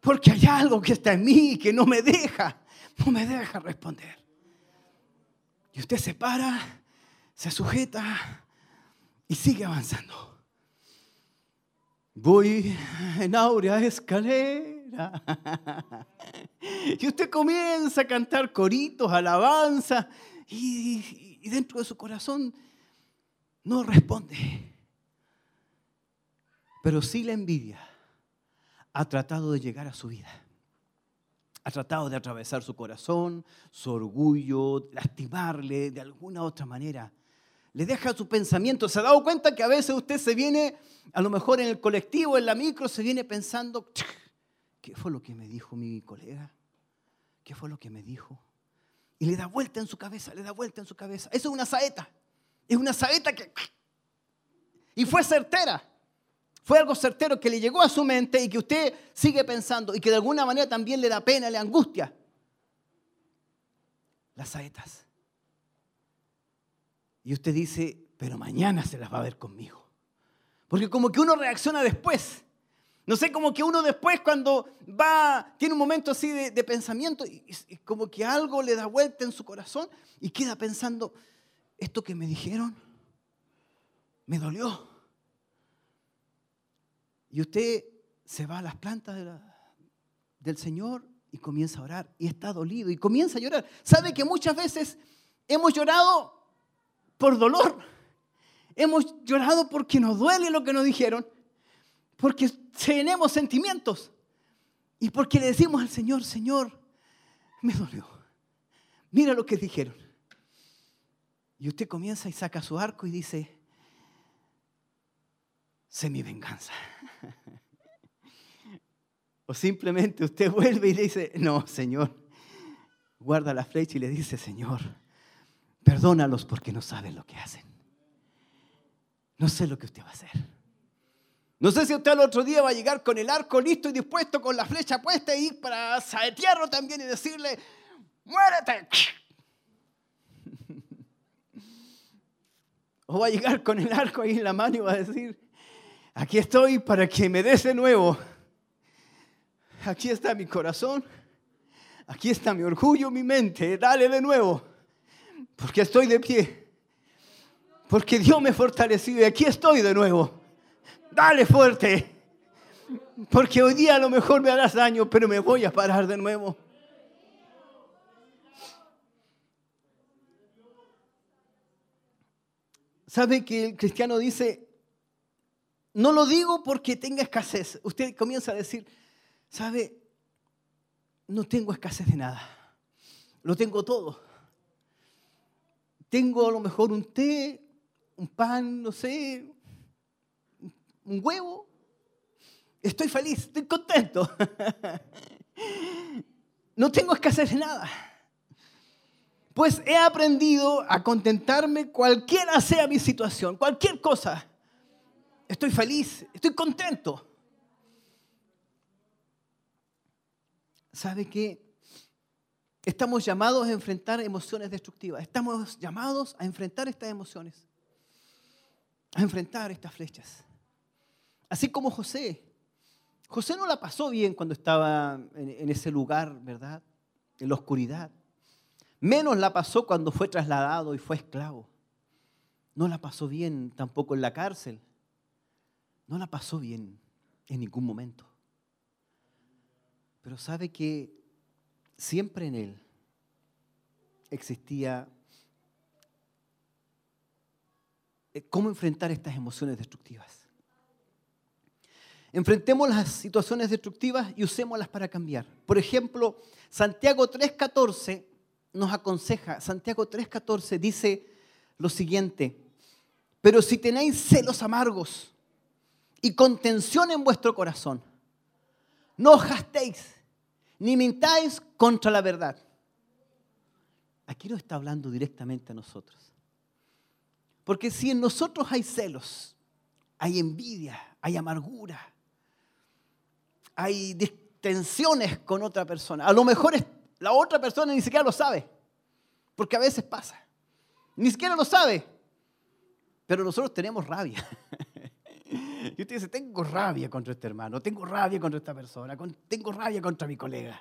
Porque hay algo que está en mí que no me deja, no me deja responder. Y usted se para, se sujeta y sigue avanzando. Voy en áurea escalera. Y usted comienza a cantar coritos, alabanza, y, y dentro de su corazón no responde. Pero sí la envidia ha tratado de llegar a su vida. Ha tratado de atravesar su corazón, su orgullo, lastimarle de alguna otra manera. Le deja su pensamiento. ¿Se ha dado cuenta que a veces usted se viene, a lo mejor en el colectivo, en la micro, se viene pensando, ¿qué fue lo que me dijo mi colega? ¿Qué fue lo que me dijo? Y le da vuelta en su cabeza, le da vuelta en su cabeza. Eso es una saeta. Es una saeta que... Y fue certera. Fue algo certero que le llegó a su mente y que usted sigue pensando y que de alguna manera también le da pena, le angustia. Las saetas. Y usted dice, pero mañana se las va a ver conmigo. Porque como que uno reacciona después. No sé, como que uno después cuando va, tiene un momento así de, pensamiento y, como que algo le da vuelta en su corazón y queda pensando, esto que me dijeron me dolió. Y usted se va a las plantas de la- del Señor y comienza a orar y está dolido y comienza a llorar. ¿Sabe que muchas veces hemos llorado por dolor? Hemos llorado porque nos duele lo que nos dijeron, porque tenemos sentimientos y porque le decimos al Señor, Señor, me dolió. Mira lo que dijeron. Y usted comienza y saca su arco y dice, sé mi venganza. O simplemente usted vuelve y le dice, no, Señor, guarda la flecha y le dice, Señor, perdónalos porque no saben lo que hacen. No sé lo que usted va a hacer. No sé si usted al otro día va a llegar con el arco listo y dispuesto, con la flecha puesta y ir para saetearlo también y decirle, muérete. O va a llegar con el arco ahí en la mano y va a decir, aquí estoy para que me des de nuevo. Aquí está mi corazón, aquí está mi orgullo, mi mente, dale de nuevo, porque estoy de pie, porque Dios me fortaleció y aquí estoy de nuevo. Dale fuerte, porque hoy día a lo mejor me harás daño, pero me voy a parar de nuevo. ¿Sabe que el cristiano dice, no lo digo porque tenga escasez? Usted comienza a decir, ¿sabe? No tengo escasez de nada. Lo tengo todo. Tengo a lo mejor un té, un pan, no sé, un huevo. Estoy feliz, estoy contento. No tengo escasez de nada. Pues he aprendido a contentarme cualquiera sea mi situación, cualquier cosa. Estoy feliz, estoy contento. ¿Sabe qué? Estamos llamados a enfrentar emociones destructivas. Estamos llamados a enfrentar estas emociones. A enfrentar estas flechas. Así como José. José no la pasó bien cuando estaba en, ese lugar, ¿verdad? En la oscuridad. Menos la pasó cuando fue trasladado y fue esclavo. No la pasó bien tampoco en la cárcel. No la pasó bien en ningún momento. Pero sabe que siempre en él existía eh, cómo enfrentar estas emociones destructivas. Enfrentemos las situaciones destructivas y usémoslas para cambiar. Por ejemplo, Santiago 3.14 nos aconseja, Santiago 3.14 dice lo siguiente, pero si tenéis celos amargos y contención en vuestro corazón, no os gastéis ni mintáis contra la verdad. Aquí no está hablando directamente a nosotros. Porque si en nosotros hay celos, hay envidia, hay amargura, hay distensiones con otra persona, a lo mejor la otra persona ni siquiera lo sabe, porque a veces pasa, ni siquiera lo sabe, pero nosotros tenemos rabia. Y usted dice, tengo rabia contra este hermano, tengo rabia contra esta persona, tengo rabia contra mi colega.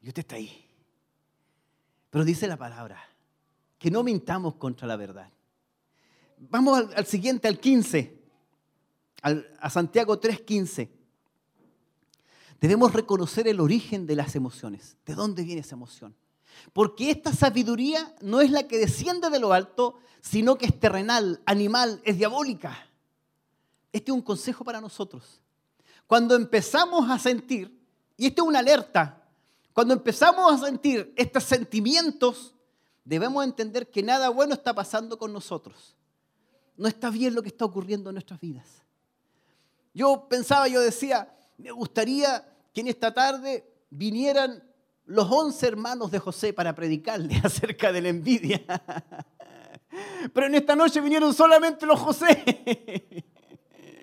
Y usted está ahí. Pero dice la palabra, que no mintamos contra la verdad. Vamos al, al siguiente, al 15, al- a Santiago 3:15. Debemos reconocer el origen de las emociones. ¿De dónde viene esa emoción? Porque esta sabiduría no es la que desciende de lo alto, sino que es terrenal, animal, es diabólica. Este es un consejo para nosotros. Cuando empezamos a sentir, y esto es una alerta, cuando empezamos a sentir estos sentimientos, debemos entender que nada bueno está pasando con nosotros. No está bien lo que está ocurriendo en nuestras vidas. Yo pensaba, yo decía, me gustaría que en esta tarde vinieran los once hermanos de José para predicarle acerca de la envidia. Pero en esta noche vinieron solamente los José.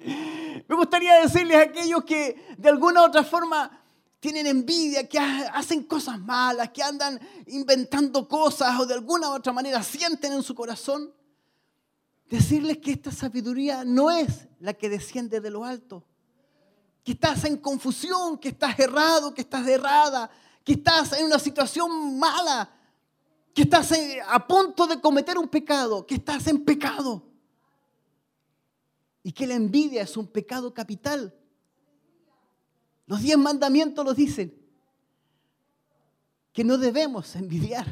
Me gustaría decirles a aquellos que de alguna u otra forma tienen envidia, que ha- hacen cosas malas, que andan inventando cosas o de alguna u otra manera sienten en su corazón, decirles que esta sabiduría no es la que desciende de lo alto, que estás en confusión, que estás errado, que estás errada, que estás en una situación mala, que estás a punto de cometer un pecado, que estás en pecado. Y que la envidia es un pecado capital. Los diez mandamientos los dicen. Que no debemos envidiar.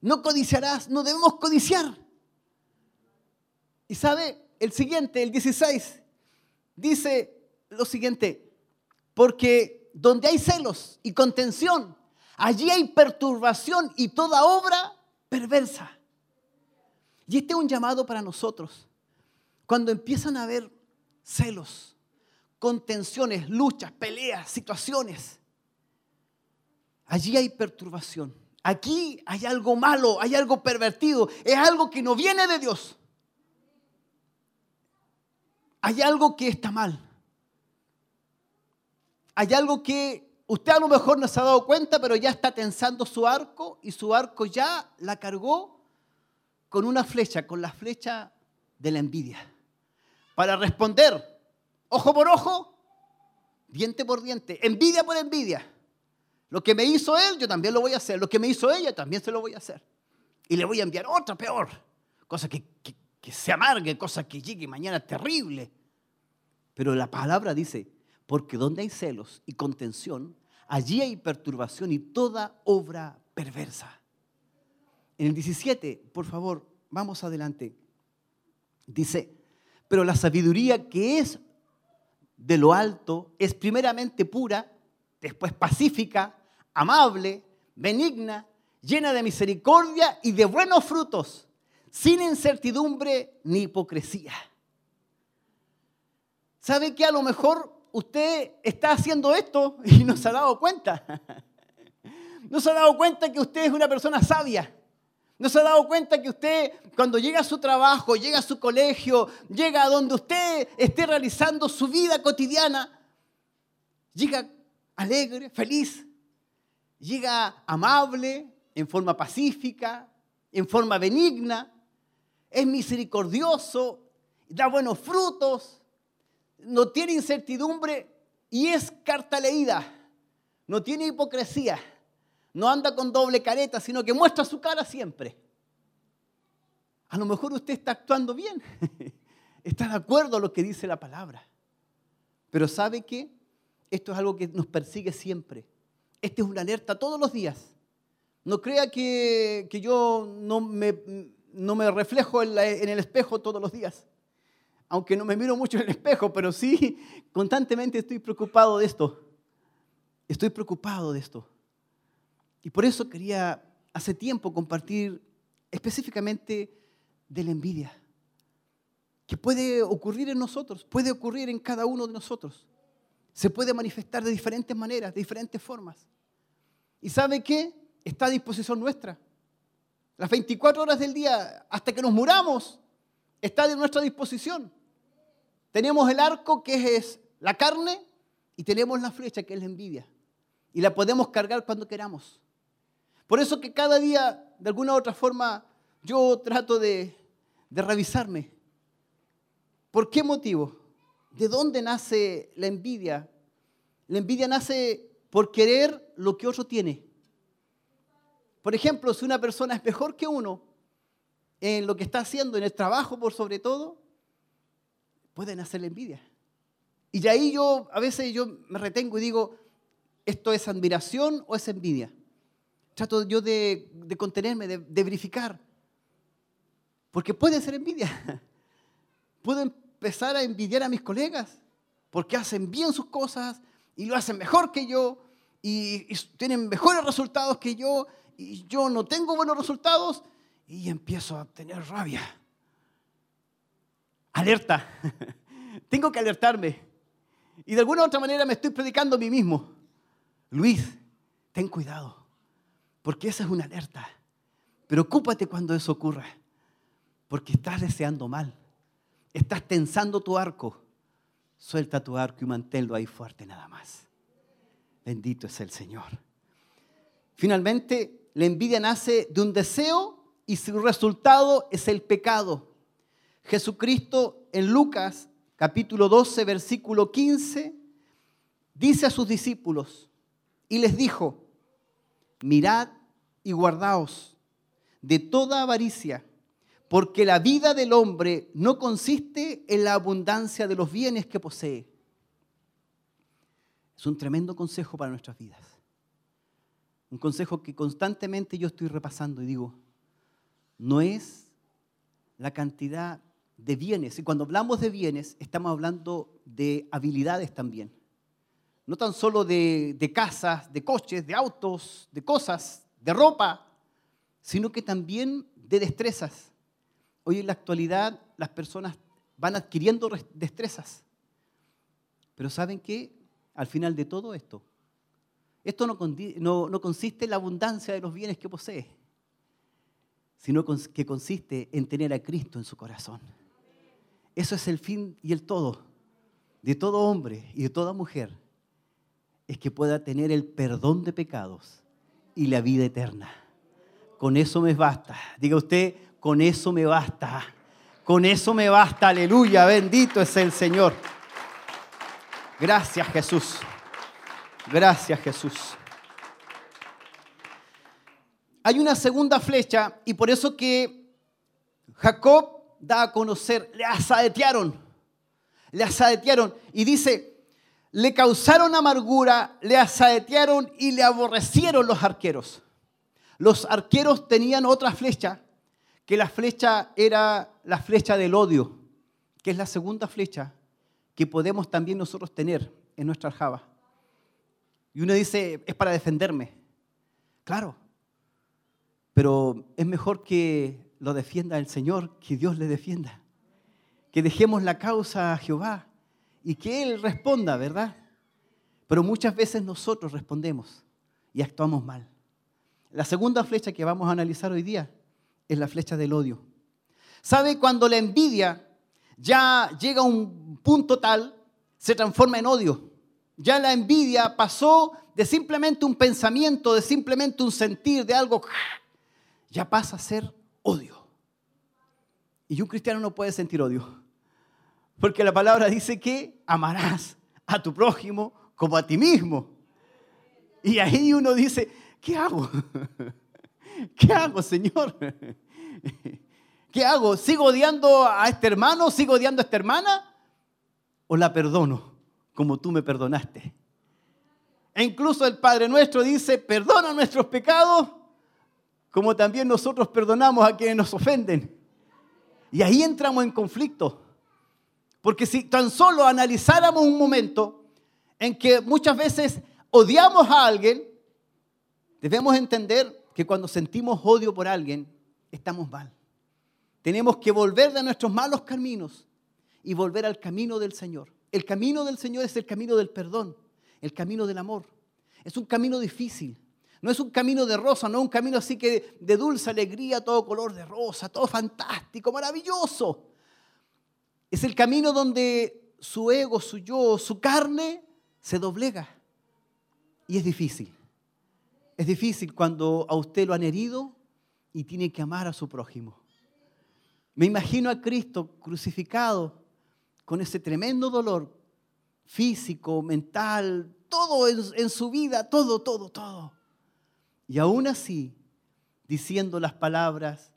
No codiciarás, no debemos codiciar. Y sabe, el siguiente, el 16, dice lo siguiente, porque donde hay celos y contención, allí hay perturbación y toda obra perversa. Y este es un llamado para nosotros. Cuando empiezan a haber celos, contenciones, luchas, peleas, situaciones, allí hay perturbación. Aquí hay algo malo, hay algo pervertido, es algo que no viene de Dios. Hay algo que está mal. Hay algo que usted a lo mejor no se ha dado cuenta, pero ya está tensando su arco y su arco ya la cargó con una flecha, con la flecha de la envidia. Para responder, ojo por ojo, diente por diente, envidia por envidia. Lo que me hizo él, yo también lo voy a hacer. Lo que me hizo ella, también se lo voy a hacer. Y le voy a enviar otra peor. Cosa que, que- que se amargue, cosa que llegue mañana terrible. Pero la palabra dice, porque donde hay celos y contención, allí hay perturbación y toda obra perversa. En el 17, por favor, vamos adelante. Dice, pero la sabiduría que es de lo alto es primeramente pura, después pacífica, amable, benigna, llena de misericordia y de buenos frutos, sin incertidumbre ni hipocresía. ¿Sabe que a lo mejor usted está haciendo esto y no se ha dado cuenta? No se ha dado cuenta que usted es una persona sabia. No se ha dado cuenta que usted, cuando llega a su trabajo, llega a su colegio, llega a donde usted esté realizando su vida cotidiana, llega alegre, feliz, llega amable, en forma pacífica, en forma benigna, es misericordioso, da buenos frutos, no tiene incertidumbre y es carta leída, no tiene hipocresía, no anda con doble careta, sino que muestra su cara siempre. A lo mejor usted está actuando bien, está de acuerdo a lo que dice la palabra, pero ¿sabe qué? Esto es algo que nos persigue siempre. Esta es una alerta todos los días. No crea que, que yo no me, no me reflejo en, en el espejo todos los días. Aunque no me miro mucho en el espejo, pero sí constantemente estoy preocupado de esto. Estoy preocupado de esto. Y por eso quería hace tiempo compartir específicamente de la envidia, que puede ocurrir en nosotros, puede ocurrir en cada uno de nosotros. Se puede manifestar de diferentes maneras, de diferentes formas. ¿Y sabe qué? Está a disposición nuestra. Las 24 horas del día, hasta que nos muramos, está de nuestra disposición. Tenemos el arco que es la carne y tenemos la flecha que es la envidia. Y la podemos cargar cuando queramos. Por eso que cada día, de alguna u otra forma, yo trato de, revisarme. ¿Por qué motivo? ¿De dónde nace la envidia? La envidia nace por querer lo que otro tiene. Por ejemplo, si una persona es mejor que uno en lo que está haciendo, en el trabajo por sobre todo, pueden hacerle envidia. Y de ahí yo, a veces yo me retengo y digo, ¿esto es admiración o es envidia? Trato yo de, contenerme, de, de verificar. Porque puede ser envidia. Puedo empezar a envidiar a mis colegas porque hacen bien sus cosas y lo hacen mejor que yo y, y tienen mejores resultados que yo y yo no tengo buenos resultados y empiezo a tener rabia. Alerta. Tengo que alertarme. Y de alguna u otra manera me estoy predicando a mí mismo. Luis, ten cuidado, porque esa es una alerta. Preocúpate cuando eso ocurra, porque estás deseando mal. Estás tensando tu arco. Suelta tu arco y manténlo ahí fuerte nada más. Bendito es el Señor. Finalmente, la envidia nace de un deseo y su resultado es el pecado. Jesucristo en Lucas capítulo 12, versículo 15, dice a sus discípulos y les dijo, mirad y guardaos de toda avaricia, porque la vida del hombre no consiste en la abundancia de los bienes que posee. Es un tremendo consejo para nuestras vidas. Un consejo que constantemente yo estoy repasando y digo, no es la cantidad de bienes. Y cuando hablamos de bienes, estamos hablando de habilidades también. No tan solo de, casas, de coches, de autos, de cosas, de ropa, sino que también de destrezas. Hoy en la actualidad las personas van adquiriendo destrezas. Pero ¿saben qué? Al final de todo esto, esto no, no, no consiste en la abundancia de los bienes que posee, sino que consiste en tener a Cristo en su corazón. Eso es el fin y el todo de todo hombre y de toda mujer, es que pueda tener el perdón de pecados y la vida eterna. Con eso me basta. Diga usted, con eso me basta. Con eso me basta. Aleluya. Bendito es el Señor. Gracias Jesús. Gracias Jesús. Hay una segunda flecha y por eso que Jacob da a conocer, le asaetearon, le asaetearon y dice, le causaron amargura, le asaetearon y le aborrecieron los arqueros. Los arqueros tenían otra flecha, que la flecha era la flecha del odio, que es la segunda flecha que podemos también nosotros tener en nuestra aljaba. Y uno dice, es para defenderme. Claro, pero es mejor que lo defienda el Señor, que Dios le defienda. Que dejemos la causa a Jehová y que Él responda, ¿verdad? Pero muchas veces nosotros respondemos y actuamos mal. La segunda flecha que vamos a analizar hoy día es la flecha del odio. ¿Sabe cuando la envidia ya llega a un punto tal, se transforma en odio? Ya la envidia pasó de simplemente un pensamiento, de simplemente un sentir, de algo, ya pasa a ser odio. Y un cristiano no puede sentir odio. Porque la palabra dice que amarás a tu prójimo como a ti mismo. Y ahí uno dice, ¿qué hago? ¿Qué hago, Señor? ¿Qué hago? ¿Sigo odiando a este hermano? ¿Sigo odiando a esta hermana? ¿O la perdono como tú me perdonaste? E incluso el Padre nuestro dice, perdona nuestros pecados como también nosotros perdonamos a quienes nos ofenden. Y ahí entramos en conflicto. Porque si tan solo analizáramos un momento en que muchas veces odiamos a alguien, debemos entender que cuando sentimos odio por alguien, estamos mal. Tenemos que volver de nuestros malos caminos y volver al camino del Señor. El camino del Señor es el camino del perdón, el camino del amor. Es un camino difícil, no es un camino de rosa, no es un camino así que de dulce alegría, todo color de rosa, todo fantástico, maravilloso. Es el camino donde su ego, su yo, su carne se doblega. Y es difícil. Es difícil cuando a usted lo han herido y tiene que amar a su prójimo. Me imagino a Cristo crucificado con ese tremendo dolor físico, mental, todo en, su vida, todo, todo, todo. Y aún así, diciendo las palabras,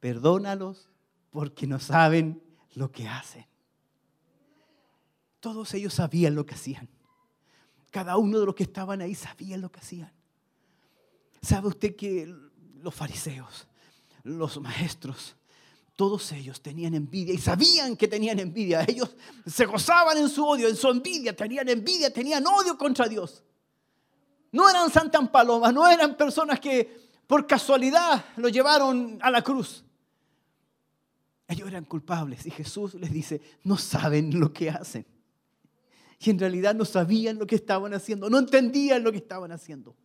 perdónalos porque no saben lo que hacen. Todos ellos sabían lo que hacían. Cada uno de los que estaban ahí sabía lo que hacían. ¿Sabe usted que los fariseos, los maestros, todos ellos tenían envidia y sabían que tenían envidia. Ellos se gozaban en su odio, en su envidia, tenían envidia, tenían odio contra Dios. No eran santas palomas, no eran personas que por casualidad lo llevaron a la cruz. Ellos eran culpables y Jesús les dice, no saben lo que hacen. Y en realidad no sabían lo que estaban haciendo, no entendían lo que estaban haciendo.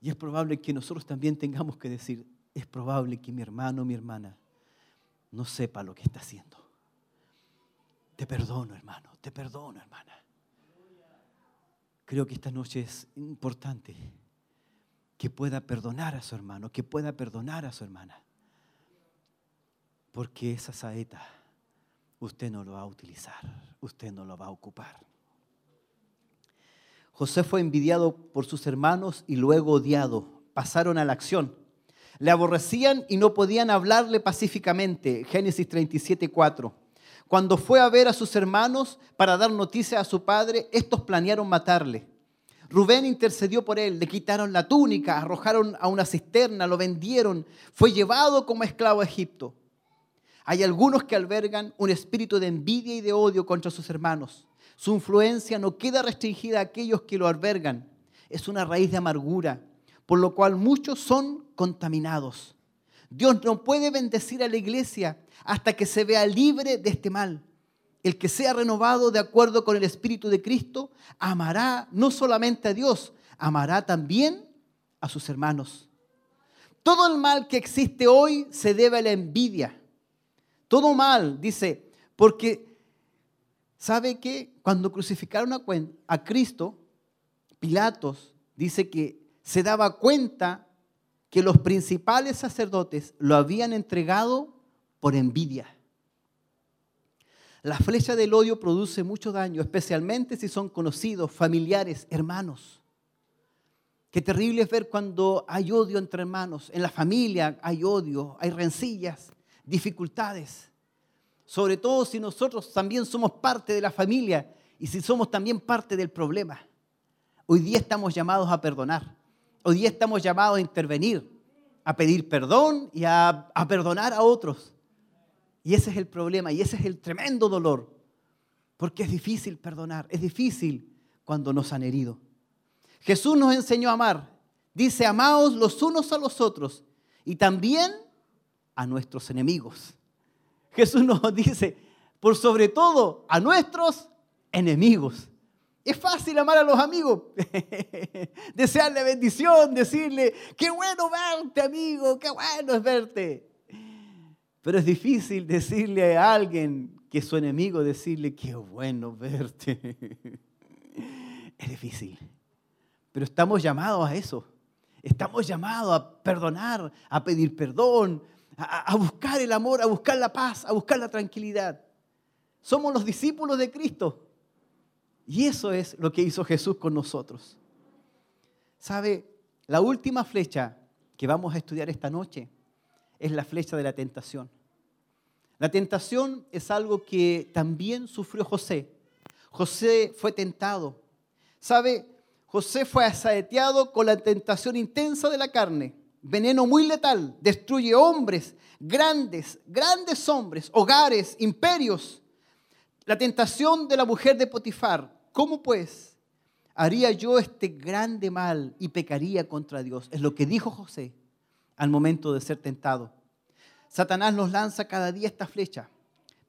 Y es probable que nosotros también tengamos que decir, es probable que mi hermano o mi hermana no sepa lo que está haciendo. Te perdono, hermano, te perdono, hermana. Creo que esta noche es importante que pueda perdonar a su hermano, que pueda perdonar a su hermana. Porque esa saeta usted no lo va a utilizar, usted no lo va a ocupar. José fue envidiado por sus hermanos y luego odiado. Pasaron a la acción. Le aborrecían y no podían hablarle pacíficamente. Génesis 37, 4. Cuando fue a ver a sus hermanos para dar noticia a su padre, estos planearon matarle. Rubén intercedió por él, le quitaron la túnica, arrojaron a una cisterna, lo vendieron, fue llevado como esclavo a Egipto. Hay algunos que albergan un espíritu de envidia y de odio contra sus hermanos. Su influencia no queda restringida a aquellos que lo albergan. Es una raíz de amargura, por lo cual muchos son contaminados. Dios no puede bendecir a la iglesia hasta que se vea libre de este mal. El que sea renovado de acuerdo con el Espíritu de Cristo amará no solamente a Dios, amará también a sus hermanos. Todo el mal que existe hoy se debe a la envidia. Todo mal, dice, porque ¿sabe que cuando crucificaron a, Cristo, Pilatos dice que se daba cuenta que los principales sacerdotes lo habían entregado por envidia. La flecha del odio produce mucho daño, especialmente si son conocidos, familiares, hermanos. Qué terrible es ver cuando hay odio entre hermanos. En la familia hay odio, hay rencillas, dificultades. Sobre todo si nosotros también somos parte de la familia y si somos también parte del problema. Hoy día estamos llamados a perdonar. Hoy día estamos llamados a intervenir, a pedir perdón y a, perdonar a otros. Y ese es el problema y ese es el tremendo dolor. Porque es difícil perdonar, es difícil cuando nos han herido. Jesús nos enseñó a amar. Dice, amaos los unos a los otros y también a nuestros enemigos. Jesús nos dice, por sobre todo a nuestros enemigos. Es fácil amar a los amigos, desearle bendición, decirle, qué bueno verte amigo, qué bueno es verte. Pero es difícil decirle a alguien que es su enemigo, decirle, qué bueno verte. Es difícil. Pero estamos llamados a eso. Estamos llamados a perdonar, a pedir perdón, a, buscar el amor, a buscar la paz, a buscar la tranquilidad. Somos los discípulos de Cristo. Y eso es lo que hizo Jesús con nosotros. ¿Sabe? La última flecha que vamos a estudiar esta noche es la flecha de la tentación. La tentación es algo que también sufrió José. José fue tentado. ¿Sabe? José fue asaeteado con la tentación intensa de la carne. Veneno muy letal. Destruye hombres, grandes, grandes hombres, hogares, imperios. La tentación de la mujer de Potifar. ¿Cómo pues haría yo este grande mal y pecaría contra Dios? Es lo que dijo José al momento de ser tentado. Satanás nos lanza cada día esta flecha,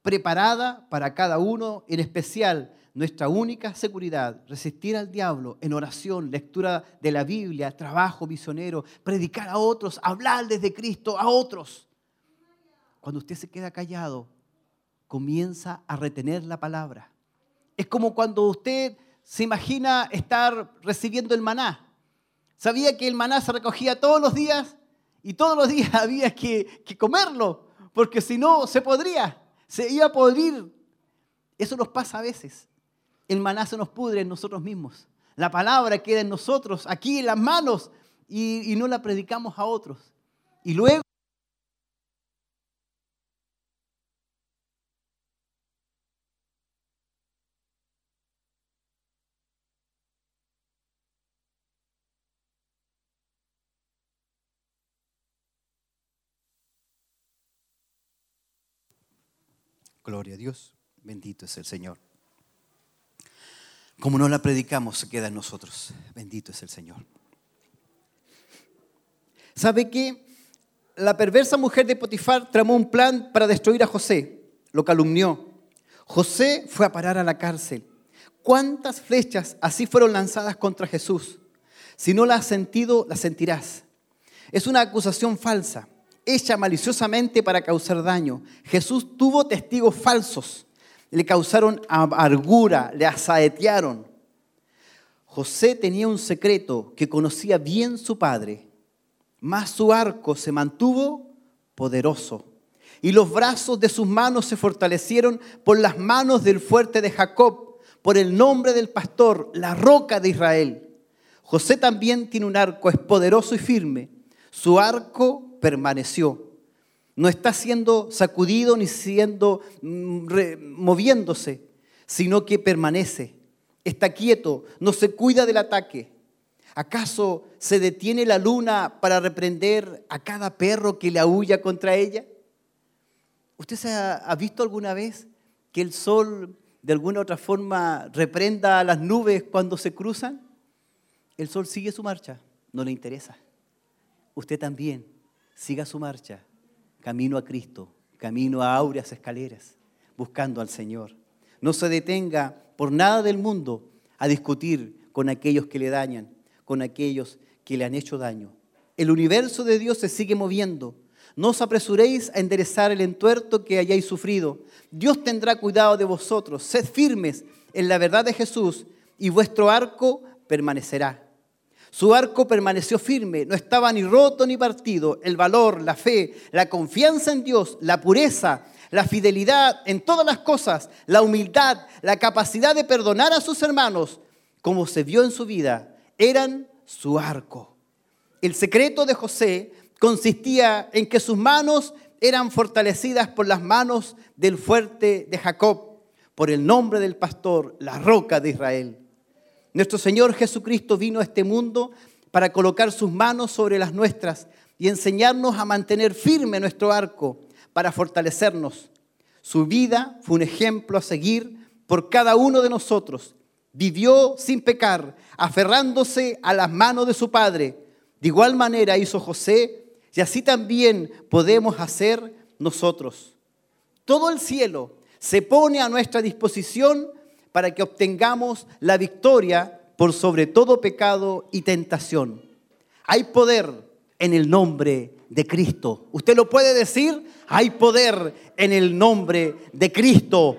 preparada para cada uno, en especial nuestra única seguridad, resistir al diablo en oración, lectura de la Biblia, trabajo misionero, predicar a otros, hablar desde Cristo a otros. Cuando usted se queda callado, comienza a retener la palabra. Es como cuando usted se imagina estar recibiendo el maná. Sabía que el maná se recogía todos los días y todos los días había que, que comerlo, porque si no se podría. Se iba a podrir. Eso nos pasa a veces. El maná se nos pudre en nosotros mismos. La palabra queda en nosotros, aquí en las manos, y, y no la predicamos a otros. Y luego Gloria a Dios. Bendito es el Señor. Como no la predicamos, se queda en nosotros. Bendito es el Señor. ¿Sabe qué? La perversa mujer de Potifar tramó un plan para destruir a José. Lo calumnió. José fue a parar a la cárcel. ¿Cuántas flechas así fueron lanzadas contra Jesús? Si no la has sentido, la sentirás. Es una acusación falsa hecha maliciosamente para causar daño. Jesús tuvo testigos falsos, le causaron amargura, le asaetearon. José tenía un secreto que conocía bien su padre, mas su arco se mantuvo poderoso y los brazos de sus manos se fortalecieron por las manos del fuerte de Jacob, por el nombre del pastor, la roca de Israel. José también tiene un arco, es poderoso y firme. Su arco permaneció. No está siendo sacudido ni siendo mm, moviéndose, sino que permanece. Está quieto, no se cuida del ataque. ¿Acaso se detiene la luna para reprender a cada perro que le aúlla contra ella? ¿Usted se ha, ha visto alguna vez que el sol de alguna otra forma reprenda a las nubes cuando se cruzan? El sol sigue su marcha, no le interesa. Usted también siga su marcha, camino a Cristo, camino a áureas escaleras, buscando al Señor. No se detenga por nada del mundo a discutir con aquellos que le dañan, con aquellos que le han hecho daño. El universo de Dios se sigue moviendo. No os apresuréis a enderezar el entuerto que hayáis sufrido. Dios tendrá cuidado de vosotros. Sed firmes en la verdad de Jesús y vuestro arco permanecerá. Su arco permaneció firme, no estaba ni roto ni partido. El valor, la fe, la confianza en Dios, la pureza, la fidelidad en todas las cosas, la humildad, la capacidad de perdonar a sus hermanos, como se vio en su vida, eran su arco. El secreto de José consistía en que sus manos eran fortalecidas por las manos del fuerte de Jacob, por el nombre del pastor, la roca de Israel. Nuestro Señor Jesucristo vino a este mundo para colocar sus manos sobre las nuestras y enseñarnos a mantener firme nuestro arco para fortalecernos. Su vida fue un ejemplo a seguir por cada uno de nosotros. Vivió sin pecar, aferrándose a las manos de su Padre. De igual manera hizo José y así también podemos hacer nosotros. Todo el cielo se pone a nuestra disposición para que obtengamos la victoria por sobre todo pecado y tentación. Hay poder en el nombre de Cristo. ¿Usted lo puede decir? Hay poder en el nombre de Cristo.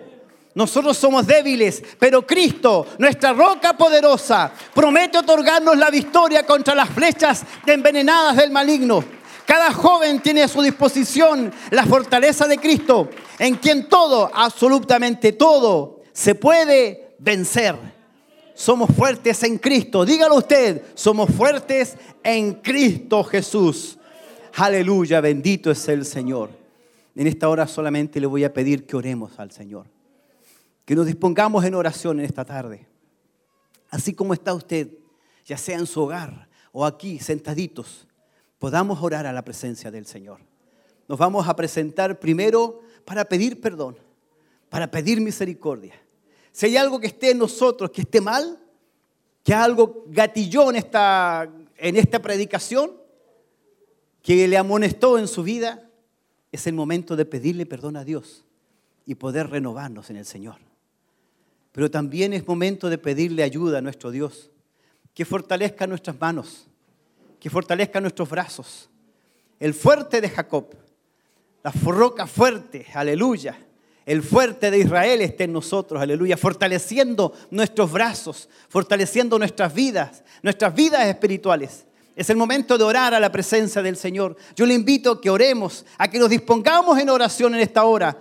Nosotros somos débiles, pero Cristo, nuestra roca poderosa, promete otorgarnos la victoria contra las flechas envenenadas del maligno. Cada joven tiene a su disposición la fortaleza de Cristo, en quien todo, absolutamente todo, se puede vencer. Somos fuertes en Cristo. Dígalo usted, somos fuertes en Cristo Jesús. Aleluya, bendito es el Señor. En esta hora solamente le voy a pedir que oremos al Señor. Que nos dispongamos en oración en esta tarde. Así como está usted, ya sea en su hogar o aquí sentaditos, podamos orar a la presencia del Señor. Nos vamos a presentar primero para pedir perdón, para pedir misericordia. Si hay algo que esté en nosotros, que esté mal, que algo gatilló en esta, en esta predicación, que le amonestó en su vida, es el momento de pedirle perdón a Dios y poder renovarnos en el Señor. Pero también es momento de pedirle ayuda a nuestro Dios, que fortalezca nuestras manos, que fortalezca nuestros brazos. El fuerte de Jacob, la roca fuerte, aleluya, el fuerte de Israel esté en nosotros, aleluya, fortaleciendo nuestros brazos, fortaleciendo nuestras vidas, nuestras vidas espirituales. Es el momento de orar a la presencia del Señor. Yo le invito a que oremos, a que nos dispongamos en oración en esta hora,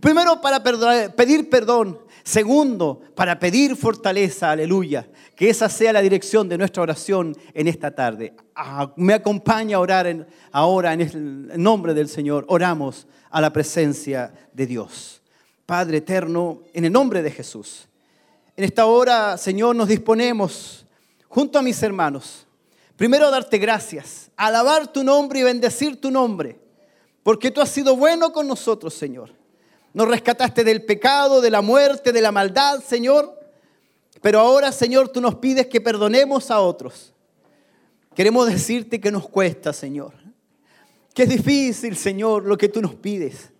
Primero para pedir perdón. Segundo, para pedir fortaleza, aleluya. Que esa sea la dirección de nuestra oración en esta tarde. Ah, me acompaña a orar ahora en el nombre del Señor. Oramos a la presencia de Dios. Padre eterno, en el nombre de Jesús. En esta hora, Señor, nos disponemos junto a mis hermanos. Primero a darte gracias, alabar tu nombre y bendecir tu nombre. Porque tú has sido bueno con nosotros, Señor. Nos rescataste del pecado, de la muerte, de la maldad, Señor. Pero ahora, Señor, tú nos pides que perdonemos a otros. Queremos decirte que nos cuesta, Señor. Que es difícil, Señor, lo que tú nos pides.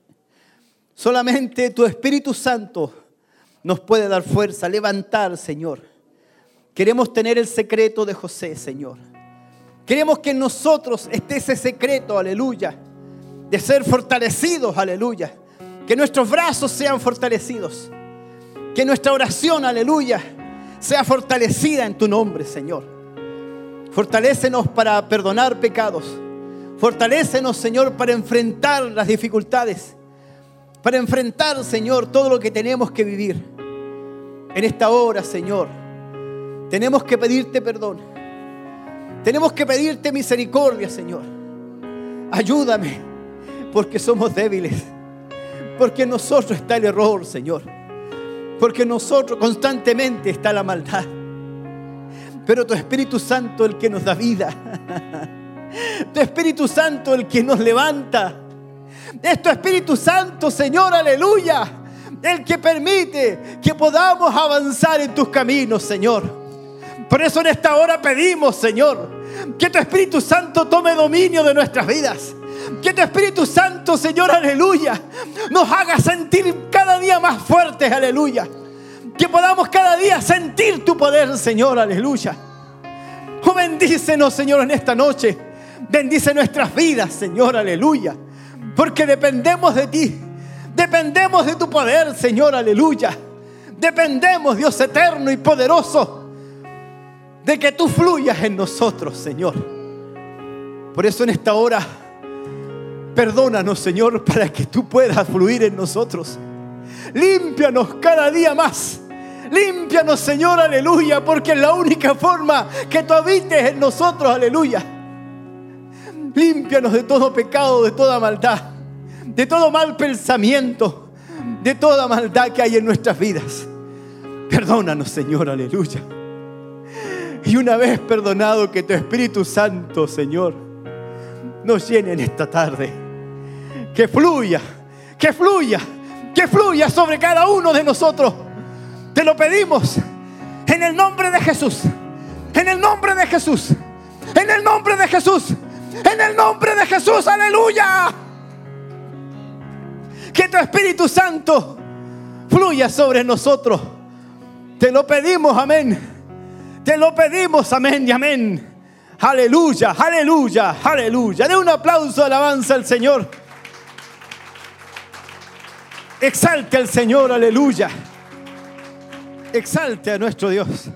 Solamente tu Espíritu Santo nos puede dar fuerza, levantar, Señor. Queremos tener el secreto de José, Señor. Queremos que en nosotros esté ese secreto, aleluya, de ser fortalecidos, aleluya. Que nuestros brazos sean fortalecidos. Que nuestra oración, aleluya, sea fortalecida en tu nombre, Señor. Fortalécenos para perdonar pecados. Fortalécenos, Señor, para enfrentar las dificultades. Para enfrentar, Señor, todo lo que tenemos que vivir. En esta hora, Señor, tenemos que pedirte perdón. Tenemos que pedirte misericordia, Señor. Ayúdame, porque somos débiles. Porque en nosotros está el error, Señor. Porque en nosotros constantemente está la maldad. Pero tu Espíritu Santo el que nos da vida. Tu Espíritu Santo el que nos levanta. Es tu Espíritu Santo, Señor, aleluya. El que permite que podamos avanzar en tus caminos, Señor. Por eso en esta hora pedimos, Señor, que tu Espíritu Santo tome dominio de nuestras vidas. Que tu Espíritu Santo, Señor, aleluya, nos haga sentir cada día más fuertes, aleluya. Que podamos cada día sentir tu poder, Señor, aleluya. Oh, bendícenos, Señor, en esta noche. Bendice nuestras vidas, Señor, aleluya. Porque dependemos de ti. Dependemos de tu poder, Señor, aleluya. Dependemos, Dios eterno y poderoso, de que tú fluyas en nosotros, Señor. Por eso en esta hora, perdónanos, Señor, para que tú puedas fluir en nosotros. Límpianos cada día más. Límpianos, Señor, aleluya, porque es la única forma que tú habites en nosotros, aleluya. Límpianos de todo pecado, de toda maldad, de todo mal pensamiento, de toda maldad que hay en nuestras vidas. Perdónanos, Señor, aleluya. Y una vez perdonado, que tu Espíritu Santo, Señor, nos llene en esta tarde. Que fluya, que fluya, que fluya sobre cada uno de nosotros. Te lo pedimos en el nombre de Jesús. En el nombre de Jesús. En el nombre de Jesús. En el nombre de Jesús. Aleluya. Que tu Espíritu Santo fluya sobre nosotros. Te lo pedimos, amén. Te lo pedimos, amén y amén. Aleluya, aleluya, aleluya. De un aplauso, alabanza al Señor. Exalte al Señor, aleluya. Exalte a nuestro Dios.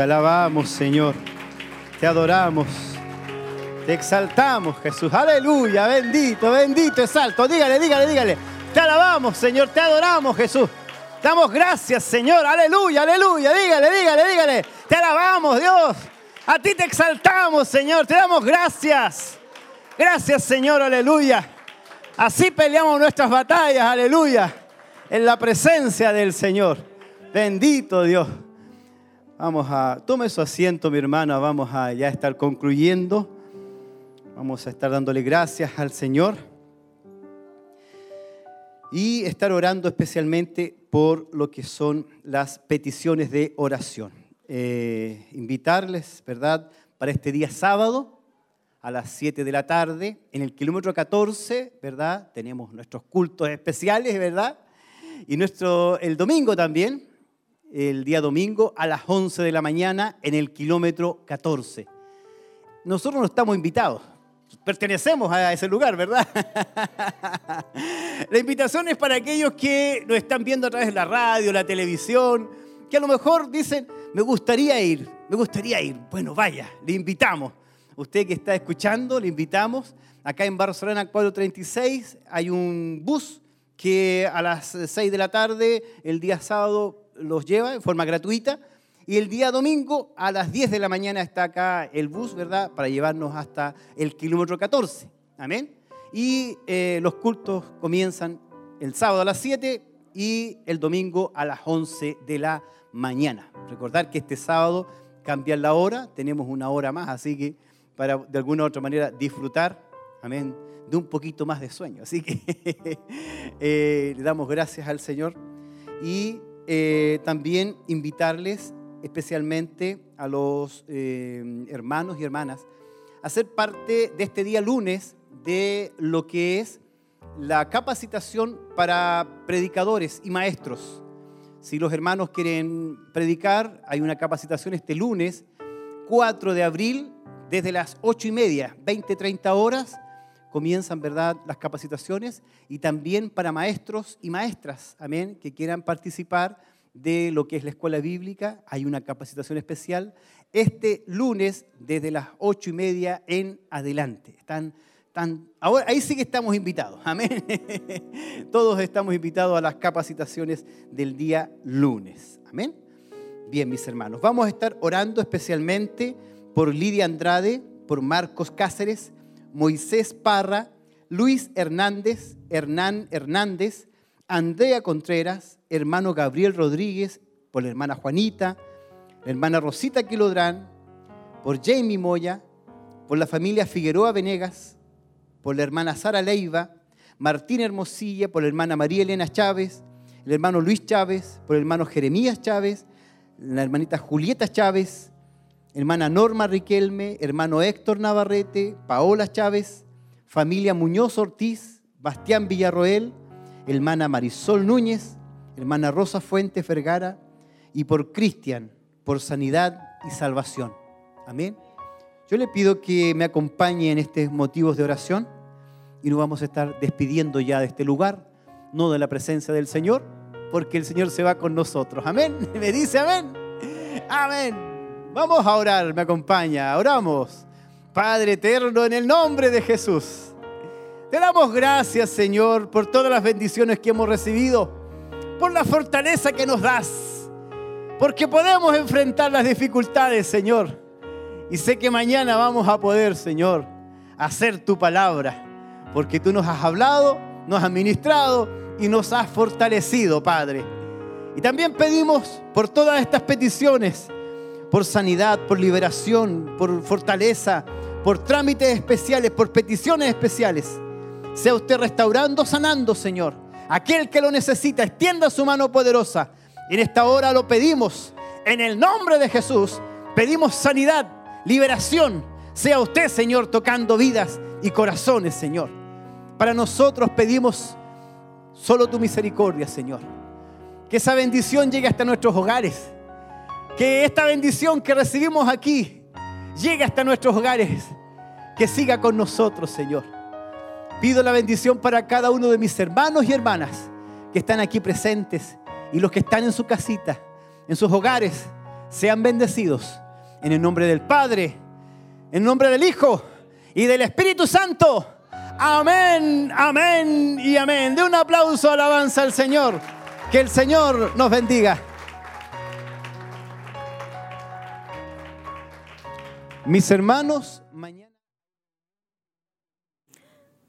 Te alabamos, Señor. Te adoramos. Te exaltamos, Jesús. Aleluya, bendito, bendito, exalto. Dígale, dígale, dígale. Te alabamos, Señor. Te adoramos, Jesús. Damos gracias, Señor. Aleluya, aleluya. Dígale, dígale, dígale. Te alabamos, Dios. A ti te exaltamos, Señor. Te damos gracias. Gracias, Señor. Aleluya. Así peleamos nuestras batallas. Aleluya. En la presencia del Señor. Bendito Dios. Vamos a, tome su asiento, mi hermana, vamos a ya estar concluyendo. Vamos a estar dándole gracias al Señor y estar orando especialmente por lo que son las peticiones de oración. Eh, invitarles, ¿verdad?, para este día sábado a las 7 de la tarde, en el kilómetro 14, ¿verdad? Tenemos nuestros cultos especiales, ¿verdad? Y nuestro, el domingo también, el día domingo a las 11 de la mañana en el kilómetro 14. Nosotros no estamos invitados, pertenecemos a ese lugar, ¿verdad? la invitación es para aquellos que nos están viendo a través de la radio, la televisión, que a lo mejor dicen, me gustaría ir, me gustaría ir. Bueno, vaya, le invitamos. Usted que está escuchando, le invitamos. Acá en Barcelona 436 hay un bus que a las 6 de la tarde, el día sábado, los lleva en forma gratuita. Y el día domingo a las 10 de la mañana está acá el bus, ¿verdad? Para llevarnos hasta el kilómetro 14. Amén. Y eh, los cultos comienzan el sábado a las 7 y el domingo a las 11 de la mañana. Recordar que este sábado cambian la hora, tenemos una hora más, así que para de alguna u otra manera disfrutar, amén, de un poquito más de sueño. Así que eh, le damos gracias al Señor y eh, también invitarles especialmente a los eh, hermanos y hermanas a ser parte de este día lunes de lo que es la capacitación para predicadores y maestros. Si los hermanos quieren predicar, hay una capacitación este lunes, 4 de abril, desde las 8 y media, 20, 30 horas, comienzan, ¿verdad?, las capacitaciones y también para maestros y maestras, amén, que quieran participar de lo que es la escuela bíblica, hay una capacitación especial este lunes desde las ocho y media en adelante. Están, ahí sí que estamos invitados, amén. Todos estamos invitados a las capacitaciones del día lunes, amén. Bien, mis hermanos, vamos a estar orando especialmente por Lidia Andrade, por Marcos Cáceres, Moisés Parra, Luis Hernández, Hernán Hernández, Andrea Contreras, hermano Gabriel Rodríguez, por la hermana Juanita, la hermana Rosita Quilodrán, por Jamie Moya, por la familia Figueroa Venegas, por la hermana Sara Leiva, Martín Hermosilla, por la hermana María Elena Chávez, el hermano Luis Chávez, por el hermano Jeremías Chávez, la hermanita Julieta Chávez, hermana Norma Riquelme, hermano Héctor Navarrete, Paola Chávez, familia Muñoz Ortiz, Bastián Villarroel, hermana Marisol Núñez, hermana Rosa Fuentes Vergara y por Cristian, por sanidad y salvación. Amén. Yo le pido que me acompañe en estos motivos de oración y nos vamos a estar despidiendo ya de este lugar, no de la presencia del Señor, porque el Señor se va con nosotros. Amén. Me dice amén. Amén. Vamos a orar, me acompaña. Oramos. Padre eterno, en el nombre de Jesús. Te damos gracias, Señor, por todas las bendiciones que hemos recibido, por la fortaleza que nos das, porque podemos enfrentar las dificultades, Señor. Y sé que mañana vamos a poder, Señor, hacer tu palabra, porque tú nos has hablado, nos has ministrado y nos has fortalecido, Padre. Y también pedimos por todas estas peticiones, por sanidad, por liberación, por fortaleza, por trámites especiales, por peticiones especiales sea usted restaurando, sanando, Señor. Aquel que lo necesita, extienda su mano poderosa. En esta hora lo pedimos. En el nombre de Jesús, pedimos sanidad, liberación. Sea usted, Señor, tocando vidas y corazones, Señor. Para nosotros pedimos solo tu misericordia, Señor. Que esa bendición llegue hasta nuestros hogares. Que esta bendición que recibimos aquí llegue hasta nuestros hogares. Que siga con nosotros, Señor. Pido la bendición para cada uno de mis hermanos y hermanas que están aquí presentes y los que están en su casita, en sus hogares, sean bendecidos. En el nombre del Padre, en nombre del Hijo y del Espíritu Santo. Amén, amén y amén. De un aplauso, alabanza al Señor. Que el Señor nos bendiga. Mis hermanos, mañana...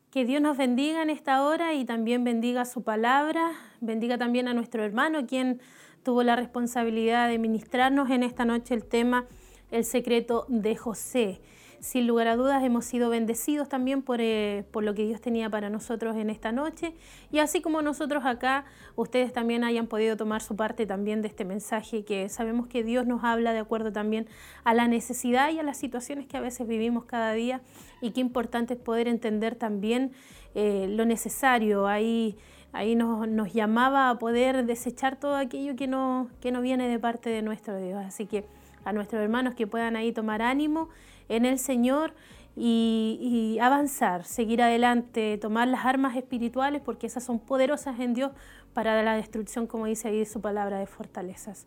Que Dios nos bendiga en esta hora y también bendiga su palabra, bendiga también a nuestro hermano, quien tuvo la responsabilidad de ministrarnos en esta noche el tema El secreto de José. Sin lugar a dudas hemos sido bendecidos también por, eh, por, lo que Dios tenía para nosotros en esta noche. Y así como nosotros acá, ustedes también hayan podido tomar su parte también de este mensaje, que sabemos que Dios nos habla de acuerdo también a la necesidad y a las situaciones que a veces vivimos cada día. Y qué importante es poder entender también eh, lo necesario. Ahí, ahí nos, nos, llamaba a poder desechar todo aquello que no, que no viene de parte de nuestro Dios. Así que a nuestros hermanos que puedan ahí tomar ánimo en el Señor y, avanzar, seguir adelante, tomar las armas espirituales, porque esas son poderosas en Dios para la destrucción, como dice ahí su palabra de fortalezas.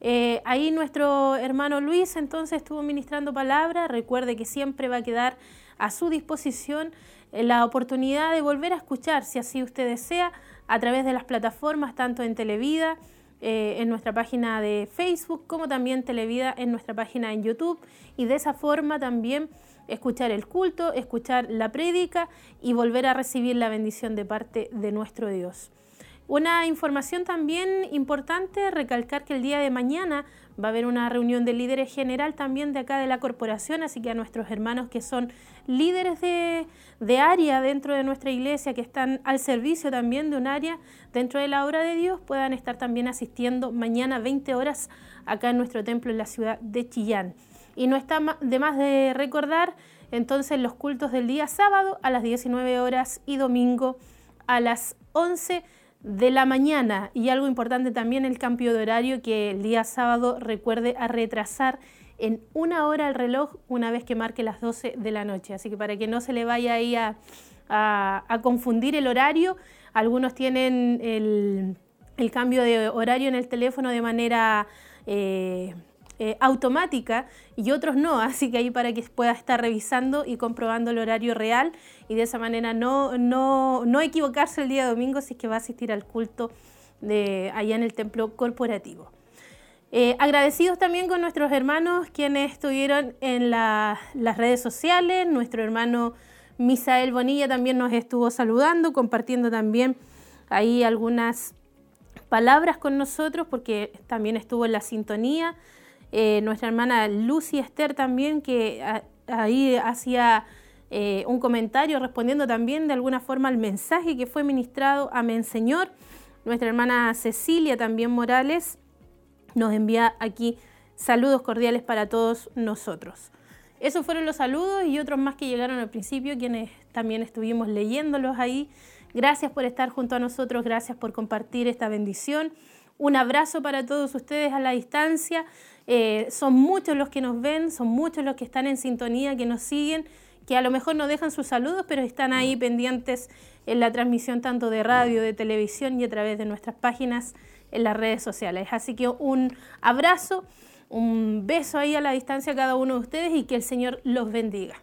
Eh, ahí nuestro hermano Luis entonces estuvo ministrando palabra. Recuerde que siempre va a quedar a su disposición eh, la oportunidad de volver a escuchar, si así usted desea, a través de las plataformas, tanto en Televida, eh, en nuestra página de Facebook, como también Televida en nuestra página en YouTube. Y de esa forma también escuchar el culto, escuchar la prédica y volver a recibir la bendición de parte de nuestro Dios. Una información también importante, recalcar que el día de mañana va a haber una reunión de líderes general también de acá de la corporación, así que a nuestros hermanos que son líderes de, de, área dentro de nuestra iglesia, que están al servicio también de un área dentro de la obra de Dios, puedan estar también asistiendo mañana 20 horas acá en nuestro templo en la ciudad de Chillán. Y no está de más de recordar entonces los cultos del día sábado a las 19 horas y domingo a las 11 de la mañana. Y algo importante también el cambio de horario que el día sábado recuerde a retrasar en una hora el reloj una vez que marque las 12 de la noche. Así que para que no se le vaya ahí a, a, confundir el horario, algunos tienen el, el, cambio de horario en el teléfono de manera... Eh, eh, automática y otros no, así que ahí para que pueda estar revisando y comprobando el horario real y de esa manera no, no, no equivocarse el día domingo si es que va a asistir al culto de allá en el templo corporativo. Eh, agradecidos también con nuestros hermanos quienes estuvieron en las redes sociales, nuestro hermano Misael Bonilla también nos estuvo saludando, compartiendo también ahí algunas palabras con nosotros porque también estuvo en la sintonía eh, nuestra hermana Lucy Esther también, que ahí hacía eh, un comentario respondiendo también de alguna forma al mensaje que fue ministrado. Amén, Señor. Nuestra hermana Cecilia también Morales nos envía aquí saludos cordiales para todos nosotros. Esos fueron los saludos y otros más que llegaron al principio, quienes también estuvimos leyéndolos ahí. Gracias por estar junto a nosotros, gracias por compartir esta bendición. Un abrazo para todos ustedes a la distancia. Eh, son muchos los que nos ven, son muchos los que están en sintonía, que nos siguen, que a lo mejor no dejan sus saludos, pero están ahí pendientes en la transmisión tanto de radio, de televisión y a través de nuestras páginas en las redes sociales. Así que un abrazo, un beso ahí a la distancia a cada uno de ustedes y que el Señor los bendiga.